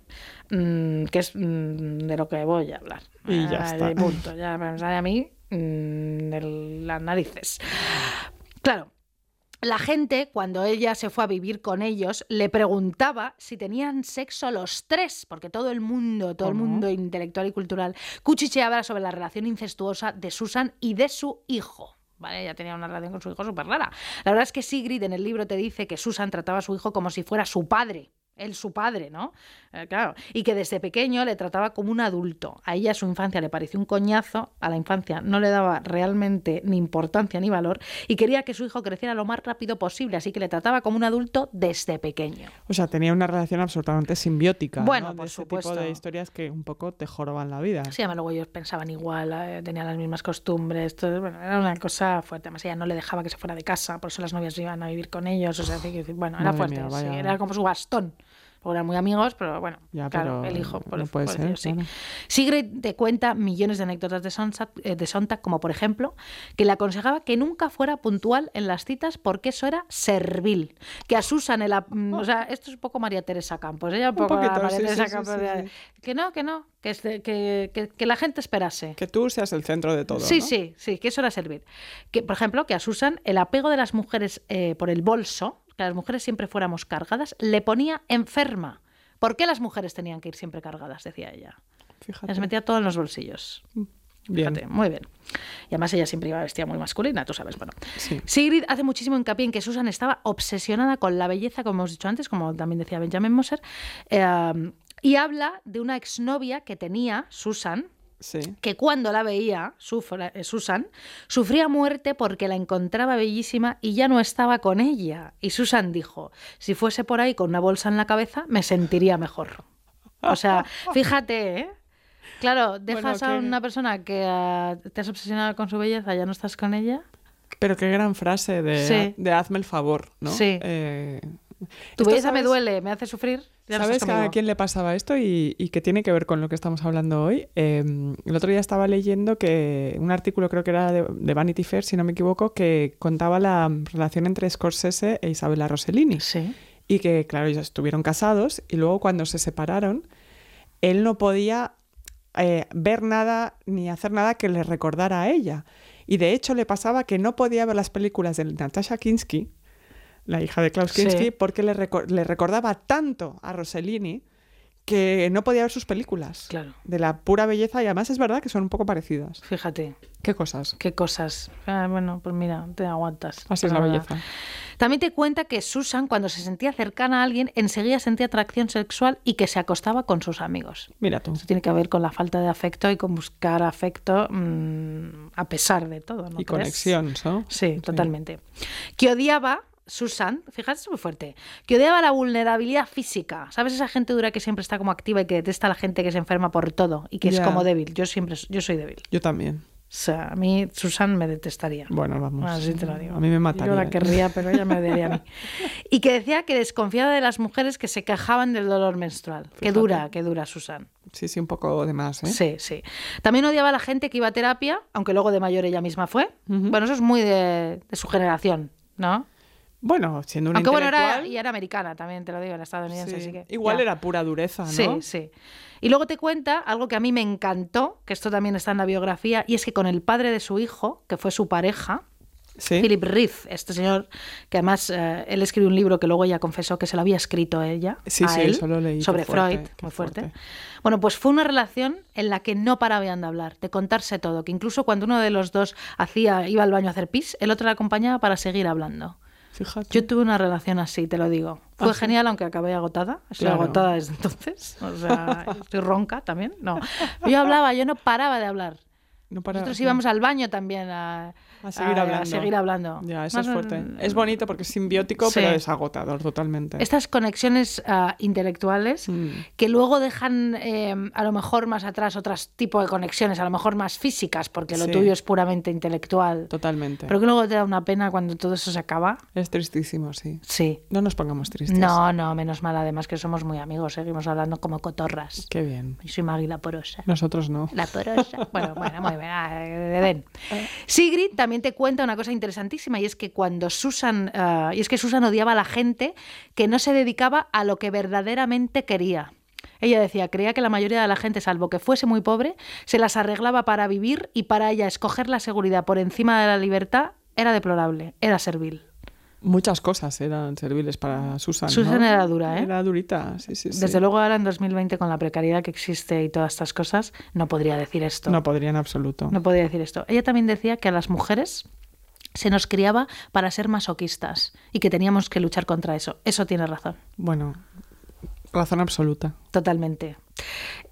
Mm, que es mm, de lo que voy a hablar. Y ya Ah, está. punto, ya me sale a mí de las narices. Claro. La gente, cuando ella se fue a vivir con ellos, le preguntaba si tenían sexo los tres, porque todo el mundo, todo el mundo intelectual y cultural, cuchicheaba sobre la relación incestuosa de Susan y de su hijo. ¿Vale? Ella tenía una relación con su hijo súper rara. La verdad es que Sigrid en el libro te dice que Susan trataba a su hijo como si fuera su padre. Él su padre, ¿no? Eh, claro. Y que desde pequeño le trataba como un adulto. A ella su infancia le pareció un coñazo, a la infancia no le daba realmente ni importancia ni valor y quería que su hijo creciera lo más rápido posible, así que le trataba como un adulto desde pequeño. O sea, tenía una relación absolutamente simbiótica. Bueno, ¿no? De ese supuesto. tipo de historias que un poco te joroban la vida. Sí, además luego ellos pensaban igual, eh, tenían las mismas costumbres, todo, bueno, era una cosa fuerte. Además ella no le dejaba que se fuera de casa, por eso las novias iban a vivir con ellos, o sea, así que, bueno, era Madre fuerte, mía, sí, vaya. era como su bastón. Porque eran muy amigos, pero bueno, Ya, claro, pero el hijo, por, no puede por ser, decir, sí. Sigrid te cuenta millones de anécdotas de Sontag, eh, de Sontag, como por ejemplo, que le aconsejaba que nunca fuera puntual en las citas porque eso era servil. Que a Susan, el, mm, o sea, esto es un poco María Teresa Campos, ella un poco poquito, María sí, Teresa sí, Campos, que no, que no, que, que, que- que la gente esperase. Que tú seas el centro de todo. Sí, ¿no? sí, sí, que eso era servir. Que, por ejemplo, que a Susan el apego de las mujeres eh, por el bolso, que las mujeres siempre fuéramos cargadas, le ponía enferma. ¿Por qué las mujeres tenían que ir siempre cargadas? Decía ella. Fíjate. Les metía todo en los bolsillos. Bien. Fíjate, muy bien. Y además ella siempre iba vestida muy masculina, tú sabes, bueno. Sí. Sigrid hace muchísimo hincapié en que Susan estaba obsesionada con la belleza, como hemos dicho antes, como también decía Benjamin Moser, eh, y habla de una exnovia que tenía, Susan, Sí. que cuando la veía, sufra- eh, Susan, sufría muerte porque la encontraba bellísima y ya no estaba con ella. Y Susan dijo, si fuese por ahí con una bolsa en la cabeza, me sentiría mejor. O sea, fíjate, ¿eh? Claro, dejas Bueno, a que- una persona que ah, te has obsesionado con su belleza, ya no estás con ella. Pero qué gran frase de, Sí. de hazme el favor, ¿no? Sí. Eh, Tu belleza me duele, me hace sufrir. ¿Sabes a quién le pasaba esto y, y que tiene que ver con lo que estamos hablando hoy? Eh, el otro día estaba leyendo que un artículo, creo que era de, de Vanity Fair, si no me equivoco, que contaba la relación entre Scorsese e Isabella Rossellini. Sí. Y que, claro, ellos estuvieron casados y luego cuando se separaron, él no podía eh, ver nada ni hacer nada que le recordara a ella. Y de hecho le pasaba que no podía ver las películas de Natasha Kinski, la hija de Klaus Sí. Kinski, porque le, le recordaba tanto a Rossellini que no podía ver sus películas. Claro. De la pura belleza y además es verdad que son un poco parecidas. Fíjate, ¿Qué cosas? qué cosas. Ah, bueno, pues mira, te aguantas. Así es la belleza. También te cuenta que Susan, cuando se sentía cercana a alguien, enseguida sentía atracción sexual y que se acostaba con sus amigos. Mira tú. Eso tiene que ver con la falta de afecto y con buscar afecto mm, a pesar de todo. ¿no y crees? conexión, ¿no? Sí, totalmente. Que odiaba, Susan, fíjate, es muy fuerte, que odiaba la vulnerabilidad física. ¿Sabes esa gente dura que siempre está como activa y que detesta a la gente que se enferma por todo y que es como débil? Yo siempre, yo soy débil. Yo también. O sea, a mí Susan me detestaría. Bueno, vamos. Así te lo digo. A mí me mataría. Yo la querría, pero ella me odiaría a mí. Y que decía que desconfiaba de las mujeres que se quejaban del dolor menstrual. Qué Fíjate. dura, qué dura, Susan. Sí, sí, un poco de más, ¿eh? Sí, sí. También odiaba a la gente que iba a terapia, aunque luego de mayor ella misma fue. Bueno, eso es muy de, de su generación, ¿no? Bueno, siendo una Aunque bueno, era, intelectual, y era americana también, te lo digo, era estadounidense, sí. así que... Igual ya. era pura dureza, ¿no? Sí, sí. Y luego te cuenta algo que a mí me encantó, que esto también está en la biografía, y es que con el padre de su hijo, que fue su pareja, Sí. Philip Reith, este señor, que además eh, él escribió un libro que luego ella confesó que se lo había escrito ella, Sí, a sí, él, eso lo leí, sobre fuerte, Freud, muy fuerte. fuerte. Bueno, pues fue una relación en la que no paraban de hablar, de contarse todo, que incluso cuando uno de los dos hacía, iba al baño a hacer pis, el otro le acompañaba para seguir hablando. Fíjate. Yo tuve una relación así, te lo digo. Fue ¿Ah, sí? genial, aunque acabé agotada. Estoy Claro. agotada desde entonces. O sea, estoy ronca también. No. Yo hablaba, yo no paraba de hablar. No para- Nosotros íbamos al baño también a, A seguir hablando. seguir hablando. Ya, eso Más es fuerte. Es bonito porque es simbiótico, Sí. pero es agotador totalmente. Estas conexiones ah, intelectuales Mm. que luego dejan eh, a lo mejor más atrás otros tipos de conexiones, a lo mejor más físicas, porque lo Sí. tuyo es puramente intelectual. Totalmente. Pero que luego te da una pena cuando todo eso se acaba. Es tristísimo, sí. Sí. No nos pongamos tristes. No, no, menos mal, además que somos muy amigos, seguimos hablando como cotorras. Qué bien. Yo soy Maggie la porosa. Nosotros no. La porosa. Bueno, bueno, muy bien. Den. Sigrid también te cuenta una cosa interesantísima y es que cuando Susan, ah, y es que Susan odiaba a la gente que no se dedicaba a lo que verdaderamente quería. Ella decía, creía que la mayoría de la gente, salvo que fuese muy pobre, se las arreglaba para vivir y para ella escoger la seguridad por encima de la libertad era deplorable, era servil. Muchas cosas eran serviles para Susan. ¿no? Susan era dura, ¿eh? Era durita, sí, sí, sí. Desde luego ahora en 2020 con la precariedad que existe y todas estas cosas, no podría decir esto. No podría en absoluto. No podría decir esto. Ella también decía que a las mujeres se nos criaba para ser masoquistas y que teníamos que luchar contra eso. Eso tiene razón, Bueno, razón absoluta. totalmente.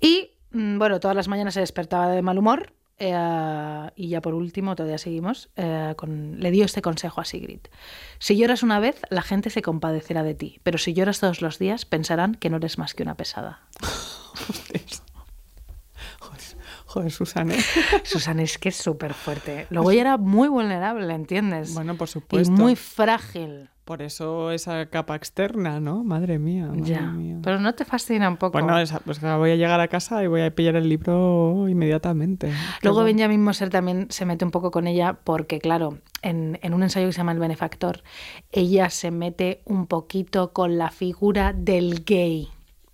Y mm, bueno, todas las mañanas se despertaba de mal humor. Eh, y ya por último, todavía seguimos, eh, le dio este consejo a Sigrid. Si lloras una vez, la gente se compadecerá de ti, pero si lloras todos los días, pensarán que no eres más que una pesada. Joder, Susan, ¿eh? Susan es que es súper fuerte. Luego ella era muy vulnerable, ¿entiendes? Bueno, por y supuesto. muy frágil. Por eso esa capa externa, ¿no? Madre mía. madre Ya. mía. Pero no te fascina un poco. Bueno, esa- pues voy a llegar a casa y voy a pillar el libro inmediatamente. Luego Benjamin Moser también se mete un poco con ella porque, claro, en, en un ensayo que se llama El benefactor, ella se mete un poquito con la figura del gay.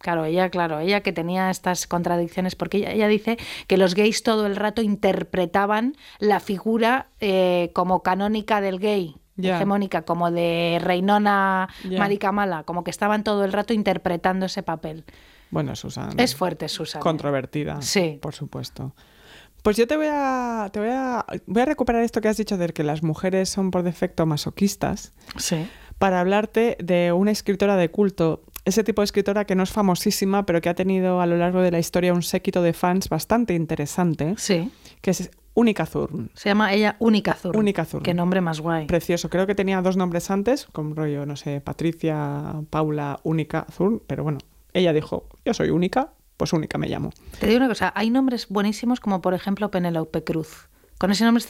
Claro, ella, claro, ella que tenía estas contradicciones, porque ella, ella dice que los gays todo el rato interpretaban la figura eh, como canónica del gay, hegemónica, como de reinona mala, como que estaban todo el rato interpretando ese papel. Bueno, Susan. Es fuerte, Susan. Controvertida. Sí. Por supuesto. Pues yo te voy a, te voy a, voy a recuperar esto que has dicho de que las mujeres son por defecto masoquistas Sí. para hablarte de una escritora de culto. Ese tipo de escritora que no es famosísima, pero que ha tenido a lo largo de la historia un séquito de fans bastante interesante, Sí. que es Única Thurn. Se llama ella Única Zur. Única Thurn. Qué nombre más guay. Precioso. Creo que tenía dos nombres antes, con rollo, no sé, Patricia, Paula, Única Thurn, pero bueno, ella dijo, yo soy única, pues única me llamo. Te digo una cosa, hay nombres buenísimos como por ejemplo Penélope Cruz. Con ese nombre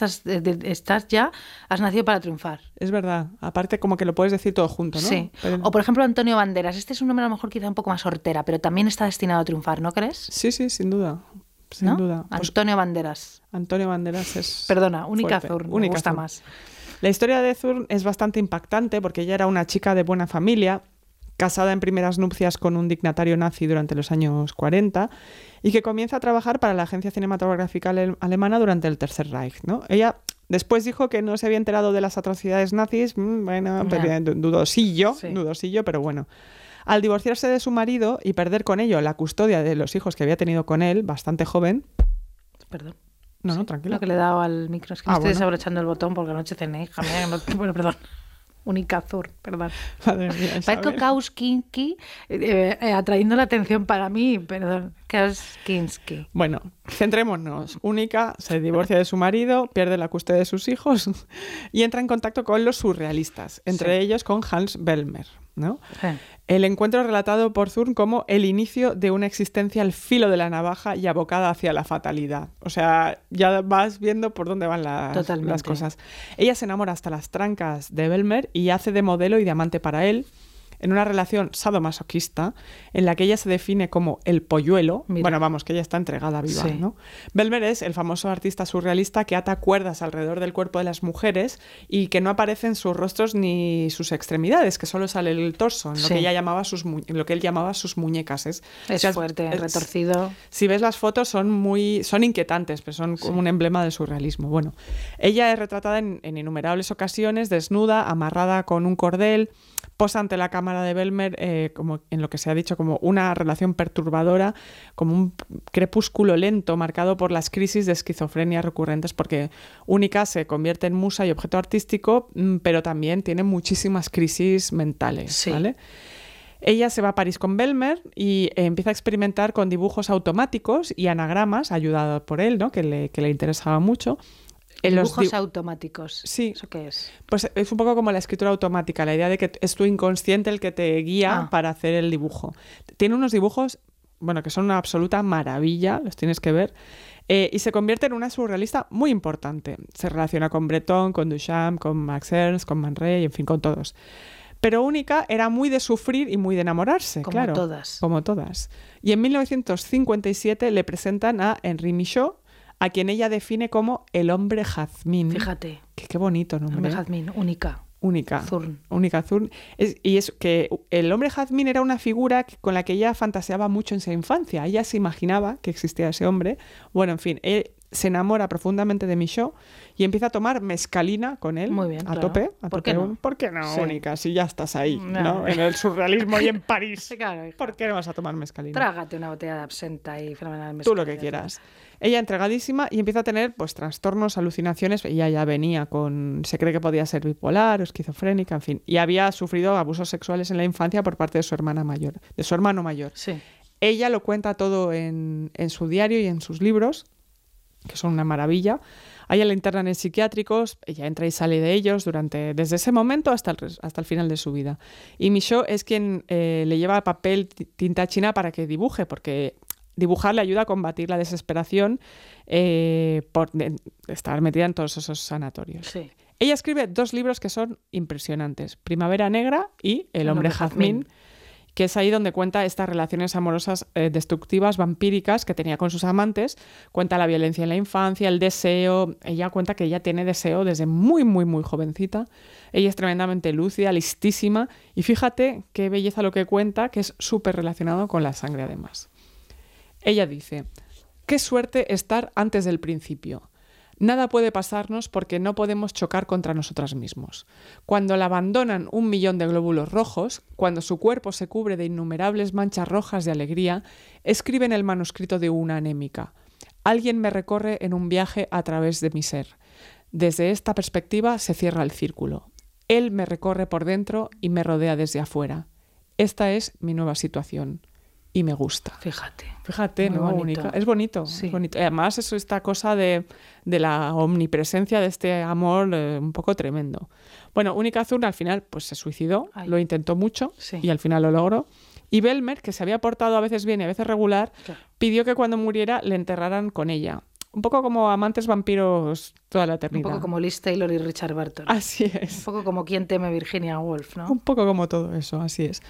estás, ya, has nacido para triunfar. Es verdad. Aparte, como que lo puedes decir todo junto, ¿no? Sí. Pero- O por ejemplo Antonio Banderas. Este es un nombre a lo mejor quizá un poco más hortera, pero también está destinado a triunfar, ¿no crees? Sí, sí, sin duda. Sin ¿No? duda. Pues Antonio Banderas. Antonio Banderas es. Perdona, Única fuerte. Zur. Me gusta Zur. más. La historia de Thurn es bastante impactante porque ella era una chica de buena familia, casada en primeras nupcias con un dignatario nazi durante los años 40 y que comienza a trabajar para la agencia cinematográfica ale- alemana durante el Tercer Reich. ¿no? Ella después dijo que no se había enterado de las atrocidades nazis, mm, bueno, pero, eh, du- dudosillo, Sí. dudosillo, pero bueno. Al divorciarse de su marido y perder con ello la custodia de los hijos que había tenido con él, bastante joven, Perdón. no, no, Lo tranquilo. que le he dado al micro. Es que me Ah, estoy bueno. desabrochando el botón porque anoche cené, hija mía. que no- Bueno, perdón. Única Zur, perdón. Madre mía, Parezco. Kauskinski eh, eh, atrayendo la atención para mí, perdón. Kauskinski. Bueno, centrémonos. Única se divorcia de su marido, pierde la custodia de sus hijos y entra en contacto con los surrealistas, entre Sí. ellos con Hans Bellmer. ¿No? Sí. El encuentro relatado por Thurn como el inicio de una existencia al filo de la navaja y abocada hacia la fatalidad. O sea, ya vas viendo por dónde van las, las cosas. Ella se enamora hasta las trancas de Bellmer y hace de modelo y de amante para él en una relación sadomasoquista en la que ella se define como el polluelo. Mira. Bueno, vamos, que ella está entregada viva, Sí. ¿no? Bellmer es el famoso artista surrealista que ata cuerdas alrededor del cuerpo de las mujeres y que no aparecen sus rostros ni sus extremidades, que solo sale el torso, en lo Sí. que ella llamaba sus lo que él llamaba sus muñecas. Es, Es si has- fuerte, es- retorcido. si ves las fotos son muy son inquietantes, pero son como un emblema del surrealismo. Bueno, ella es retratada en, en innumerables ocasiones desnuda, amarrada con un cordel, posa ante la cámara de Belmer eh, como en lo que se ha dicho como una relación perturbadora, como un crepúsculo lento marcado por las crisis de esquizofrenia recurrentes, porque Única se convierte en musa y objeto artístico, mm, pero también tiene muchísimas crisis mentales, Sí. ¿vale? Ella se va a París con Belmer y eh, empieza a experimentar con dibujos automáticos y anagramas, ayudada por él, ¿no? que, le, que le interesaba mucho. En los Dibujos di- automáticos. Sí. ¿Eso qué es? pues es un poco como la escritura automática, la idea de que es tu inconsciente el que te guía Ah. para hacer el dibujo. Tiene unos dibujos, bueno, que son una absoluta maravilla, los tienes que ver, eh, y se convierte en una surrealista muy importante. Se relaciona con Breton, con Duchamp, con Max Ernst, con Man Ray, en fin, con todos. Pero Única era muy de sufrir y muy de enamorarse, Como claro. todas. Como todas. Y en 1957 le presentan a Henri Michaud, a quien ella define como el hombre jazmín. Fíjate, Que qué bonito nombre. hombre jazmín, única. Única. Zurn. Única Zurn. Es- y es que el hombre jazmín era una figura que- con la que ella fantaseaba mucho en su infancia. Ella se imaginaba que existía ese hombre. Bueno, en fin, él se enamora profundamente de Michaud y empieza a tomar mescalina con él. Muy bien, A claro. tope. A ¿Por tope. qué no? ¿Por qué no, Sí. Única? Si ya estás ahí, No. ¿no? En el surrealismo y en París. Claro. ¿Por qué no vas a tomar mescalina? Trágate una botella de absenta y fenomenal. Tú lo que quieras. Ella entregadísima y empieza a tener pues trastornos, alucinaciones. Ella ya venía con, se cree que podía ser bipolar o esquizofrénica, en fin. Y había sufrido abusos sexuales en la infancia por parte de su hermana mayor, de su hermano mayor. Sí. Ella lo cuenta todo en, en su diario y en sus libros, que son una maravilla. A ella la internan en psiquiátricos, ella entra y sale de ellos durante, desde ese momento hasta el, hasta el final de su vida. Y Michaud es quien eh, le lleva papel, ti- tinta china para que dibuje, porque dibujar le ayuda a combatir la desesperación eh, por de- estar metida en todos esos sanatorios. Sí. Ella escribe dos libros que son impresionantes, Primavera Negra y El hombre jazmín, que es ahí donde cuenta estas relaciones amorosas eh, destructivas, vampíricas que tenía con sus amantes, cuenta la violencia en la infancia, el deseo, ella cuenta que ella tiene deseo desde muy, muy, muy jovencita, ella es tremendamente lúcida, listísima, y fíjate qué belleza lo que cuenta, que es súper relacionado con la sangre además. Ella dice, qué suerte estar antes del principio. Nada puede pasarnos porque no podemos chocar contra nosotras mismos. Cuando la abandonan un millón de glóbulos rojos, cuando su cuerpo se cubre de innumerables manchas rojas de alegría, escribe en el manuscrito de una anémica. Alguien me recorre en un viaje a través de mi ser. Desde esta perspectiva se cierra el círculo. Él me recorre por dentro y me rodea desde afuera. Esta es mi nueva situación y me gusta. Fíjate. Fíjate, Muy ¿no? bonito. Única. Es bonito, Sí. es bonito. Además, eso esta cosa de, de la omnipresencia de este amor eh, un poco tremendo. Bueno, Única Azul al final pues se suicidó, Ay. lo intentó mucho Sí. y al final lo logró. Y Belmer, que se había portado a veces bien y a veces regular, Claro. pidió que cuando muriera le enterraran con ella. Un poco como amantes vampiros toda la Un eternidad. poco como Liz Taylor y Richard Burton. Así Un es. poco como quien teme Virginia Woolf, ¿no? Un poco como todo eso, así es.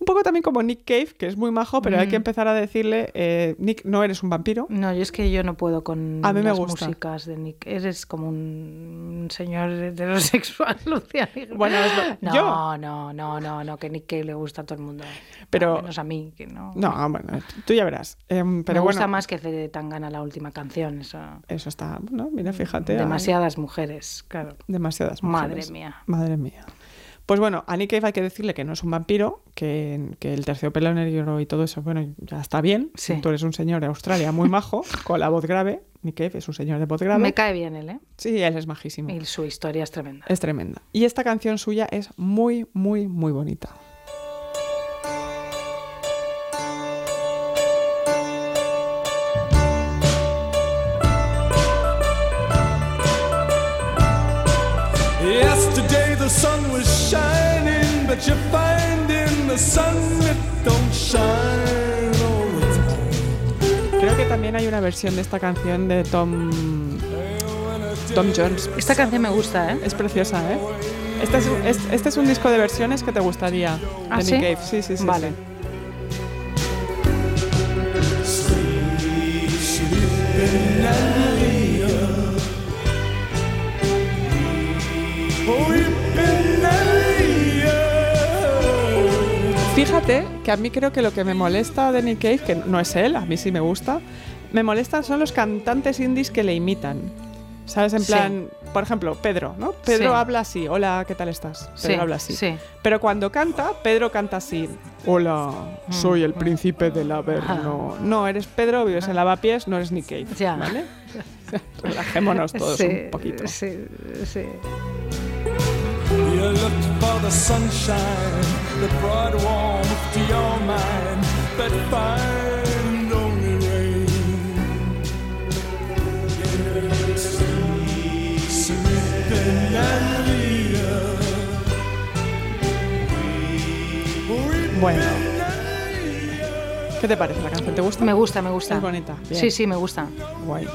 Un poco también como Nick Cave, que es muy majo, pero hay que empezar a decirle, eh, Nick, no eres un vampiro. No, yo es que yo no puedo con A mí me las gusta. músicas de Nick. Eres como un señor heterosexual, Lucía. Bueno, es lo- no, yo. no, no, no, no, que Nick Cave le gusta a todo el mundo. Pero- menos a mí, que no. No, bueno, tú ya verás. Em, pero me gusta bueno, más que de Tangana la última canción. Eso. Eso está, bueno, mira, fíjate. Demasiadas mujeres, claro. Demasiadas Madre mujeres. mía. Madre mía. Pues bueno, a Nick Cave hay que decirle que no es un vampiro, que, que el terciopelo negro y todo eso, bueno, ya está bien. Sí. Tú eres un señor de Australia muy majo, con la voz grave. Nick Cave es un señor de voz grave. Me cae bien él, ¿eh? Sí, él es majísimo. Y su historia es tremenda. Es tremenda. Y esta canción suya es muy, muy, muy bonita. Yesterday the sun was shining, but you find in the sun it don't shine all the time. Creo que también hay una versión de esta canción de Tom, Tom Jones. Esta canción me gusta, ¿eh? Es preciosa, ¿eh? Este es, un- es- este es un disco de versiones que te gustaría. ¿Ah, de sí? Nick Cave. Sí, sí, sí. Vale. sí. Fíjate que a mí creo que lo que me molesta de Nick Cave, que no es él, a mí sí me gusta, me molestan son los cantantes indies que le imitan. ¿Sabes? En Sí. plan, por ejemplo, Pedro, ¿no? Pedro Sí. habla así, hola, ¿qué tal estás? Pedro Sí, habla así. sí. Pero cuando canta, Pedro canta así, hola, soy el príncipe del Ah. Averno. No, eres Pedro, vives en Lavapiés, no eres Nick Cave, Ya. ¿vale? Relajémonos todos un poquito. Sí, sí. You looked for the sunshine that brought warmth to your mind, but find only rain. Sleeping and Leah. Bueno. ¿Qué te parece la canción? ¿Te gusta? Me gusta, me gusta. Es bonita. bien. Sí, sí, me gusta. Guay.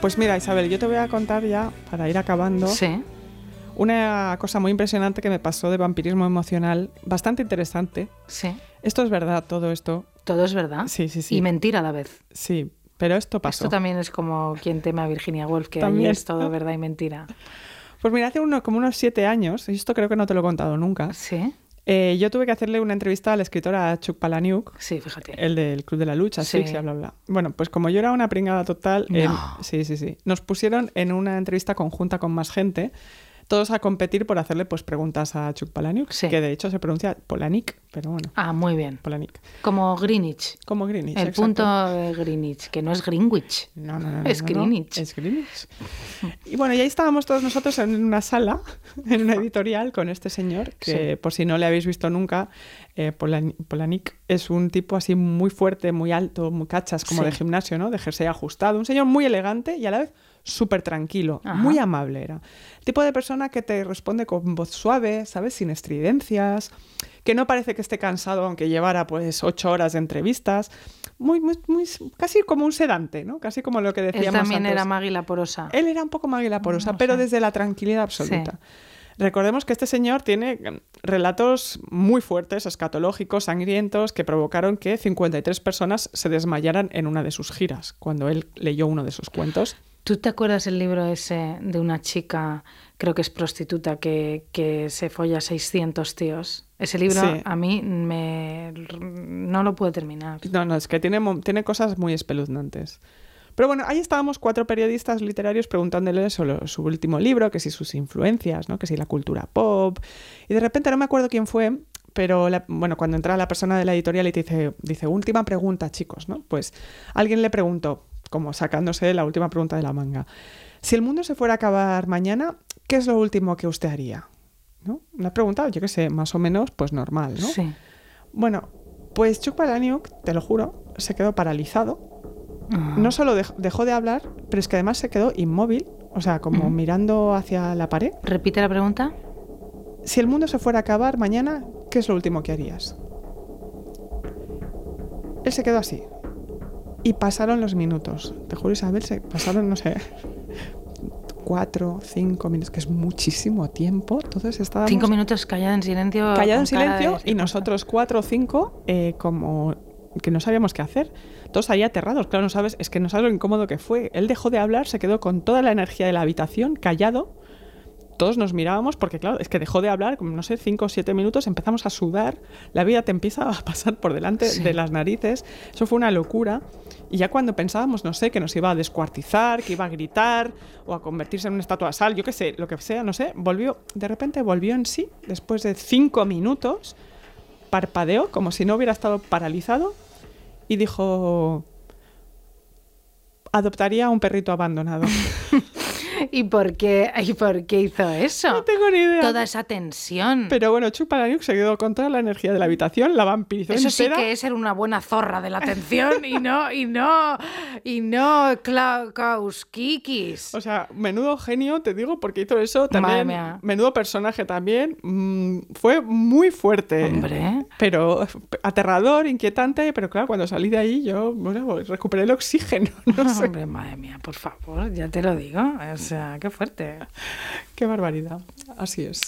Pues mira, Isabel, yo te voy a contar ya, para ir acabando, Sí. Una cosa muy impresionante que me pasó de vampirismo emocional, bastante interesante. Sí. Esto es verdad, todo esto. Todo es verdad. Sí, sí, sí. Y mentira a la vez. Sí, Pero esto pasó. Esto también es como quien teme a Virginia Woolf, que También. es todo verdad y mentira. Pues mira, hace uno, como unos siete años, y esto creo que no te lo he contado nunca, Sí, eh, yo tuve que hacerle una entrevista al escritor a Chuck Palahniuk, sí, fíjate. el del Club de la Lucha, Sí. asfixia, bla, bla. Bueno, pues como yo era una pringada total, No. eh, sí, sí, sí, nos pusieron en una entrevista conjunta con más gente, todos a competir por hacerle pues preguntas a Chuck Palahniuk, Sí. que de hecho se pronuncia Polanik, pero bueno, Ah, muy bien. Polanik. Como Greenwich. Como Greenwich. El exacto. punto de Greenwich, que no es Greenwich. No, no, no, Es no, no, Greenwich. Es Greenwich. Y bueno, y ahí estábamos todos nosotros en una sala, en una editorial, con este señor, que por si no le habéis visto nunca, eh, Polan- Polanik es un tipo así muy fuerte, muy alto, muy cachas, como Sí. de gimnasio, ¿no? De jersey ajustado. Un señor muy elegante y a la vez súper tranquilo, Ajá. muy amable era. El tipo de persona que te responde con voz suave, ¿sabes? Sin estridencias, que no parece que esté cansado aunque llevara pues ocho horas de entrevistas. Muy, muy, muy, casi como un sedante, ¿no? Casi como lo que Él decíamos también antes. era Maggie la porosa. Él era un poco Maggie porosa, No pero sé. desde la tranquilidad absoluta. Sí. Recordemos que este señor tiene mm, relatos muy fuertes, escatológicos, sangrientos, que provocaron que 53 personas se desmayaran en una de sus giras, cuando él leyó uno de sus cuentos. ¿Tú te acuerdas el libro ese de una chica, creo que es prostituta, que, que se folla 600 tíos? Ese libro Sí. a mí me... no lo puedo terminar. No, no, es que tiene, tiene cosas muy espeluznantes. Pero bueno, ahí estábamos cuatro periodistas literarios preguntándole sobre su último libro, que si sus influencias, ¿no? que si la cultura pop. Y de repente no me acuerdo quién fue, pero la- bueno, cuando entra la persona de la editorial y te dice, dice, última pregunta, chicos, ¿no? Pues alguien le preguntó, como sacándose la última pregunta de la manga, si el mundo se fuera a acabar mañana, ¿qué es lo último que usted haría? ¿No? Una pregunta, yo qué sé, más o menos, pues normal, ¿no? Sí. Bueno, pues Chuck Palahniuk, te lo juro, se quedó paralizado. Ah. No solo dej- dejó de hablar, pero es que además se quedó inmóvil, o sea, como mirando hacia la pared. Repite la pregunta. Si el mundo se fuera a acabar mañana, ¿qué es lo último que harías? Él se quedó así. Y pasaron los minutos. Te juro, Isabel, se pasaron, no sé, cuatro, cinco minutos, que es muchísimo tiempo. Todos estábamos Cinco minutos callado en silencio. callado en silencio y nosotros cuatro o cinco eh, como que no sabíamos qué hacer. Todos ahí aterrados, claro, no sabes, es que no sabes lo incómodo que fue. Él dejó de hablar, se quedó con toda la energía de la habitación, callado. Todos nos mirábamos porque, claro, es que dejó de hablar, como no sé, cinco o siete minutos, empezamos a sudar, la vida te empieza a pasar por delante Sí. de las narices. Eso fue una locura. Y ya cuando pensábamos, no sé, que nos iba a descuartizar, que iba a gritar o a convertirse en una estatua de sal, yo qué sé, lo que sea, no sé, volvió, de repente volvió en sí, después de cinco minutos, parpadeó como si no hubiera estado paralizado y dijo, adoptaría a un perrito abandonado. ¿Y por qué, ¿Y por qué hizo eso? no tengo ni idea. Toda esa tensión. Pero bueno, Chuck Palahniuk se quedó con toda la energía de la habitación, la vampirizó Eso sí que es ser una buena zorra de la atención y no, y no, y no Klauskikis. O sea, menudo genio, te digo, porque hizo eso Madre también. mía. Menudo personaje también. mm, fue muy fuerte. Hombre. Pero aterrador, inquietante, pero claro, cuando salí de ahí yo bueno, recuperé el oxígeno. No sé. Hombre, madre mía, por favor, ya te lo digo. O sea, qué fuerte. Qué barbaridad. Así es.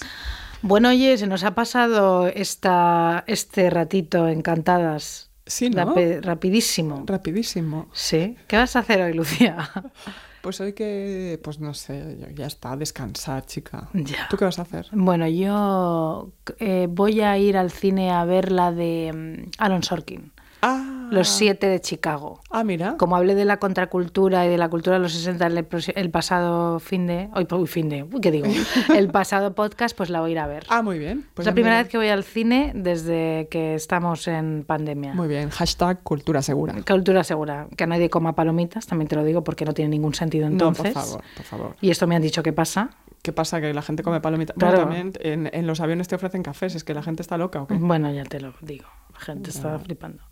Bueno, oye, se nos ha pasado esta, este ratito encantadas. Sí, ¿no? Rapi- rapidísimo. Rapidísimo. Sí. ¿Qué vas a hacer hoy, Lucía? Pues hoy que, pues no sé, ya- está, descansar, chica. Ya. ¿Tú qué vas a hacer? Bueno, yo eh, voy a ir al cine a ver la de mm, Aaron Sorkin, Ah, Los siete de Chicago. Ah, mira. Como hablé de la contracultura y de la cultura de los 60 el, el pasado fin de... Hoy, uy, fin de... uy, ¿Qué digo? El pasado podcast, pues la voy a ir a ver. Ah, muy bien. Pues es la primera vez que voy al cine desde que estamos en pandemia. Muy bien. Hashtag cultura segura. Cultura segura. Que nadie coma palomitas, también te lo digo, porque no tiene ningún sentido entonces. No, por favor, por favor. Y esto me han dicho que pasa. ¿Qué pasa? Que la gente come palomitas. Claro. Bueno, también en, en los aviones te ofrecen cafés. ¿Es que la gente está loca o qué? Bueno, ya te lo digo. Gente está flipando.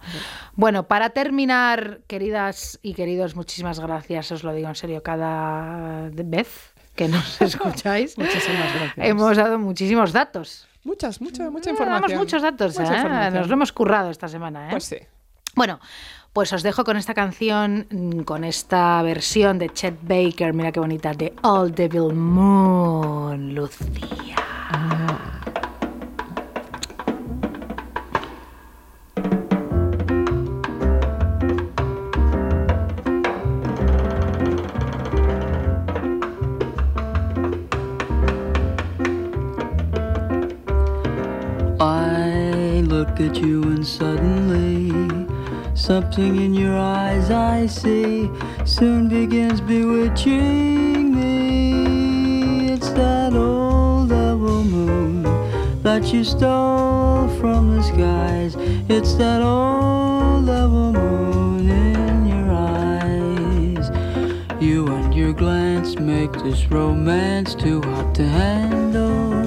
Bueno, para terminar, queridas y queridos, muchísimas gracias. Os lo digo en serio cada vez que nos escucháis. Muchísimas gracias. Hemos dado muchísimos datos. Muchas, mucha, mucha Eh, información. Damos muchos datos, Mucha ¿eh? información. Nos lo hemos currado esta semana, ¿eh? Pues sí. Bueno, pues os dejo con esta canción, mm, con esta versión de Chet Baker, mira qué bonita, de All Devil Moon, Lucía. At you and suddenly something in your eyes I see soon begins bewitching me. It's that old double moon that you stole from the skies. It's that old double moon in your eyes. You and your glance make this romance too hot to handle.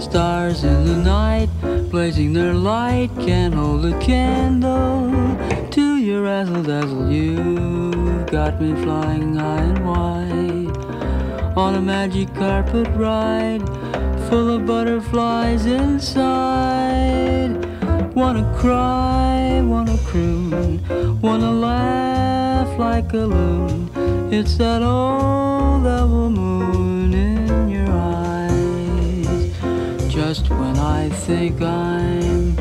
Stars in the night, blazing their light, can't hold a candle to your razzle dazzle. You've got me flying high and wide on a magic carpet ride full of butterflies inside. Wanna cry, wanna croon, wanna laugh like a loon. It's that old double moon just when I think I'm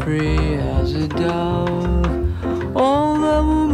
free as a dove. All that will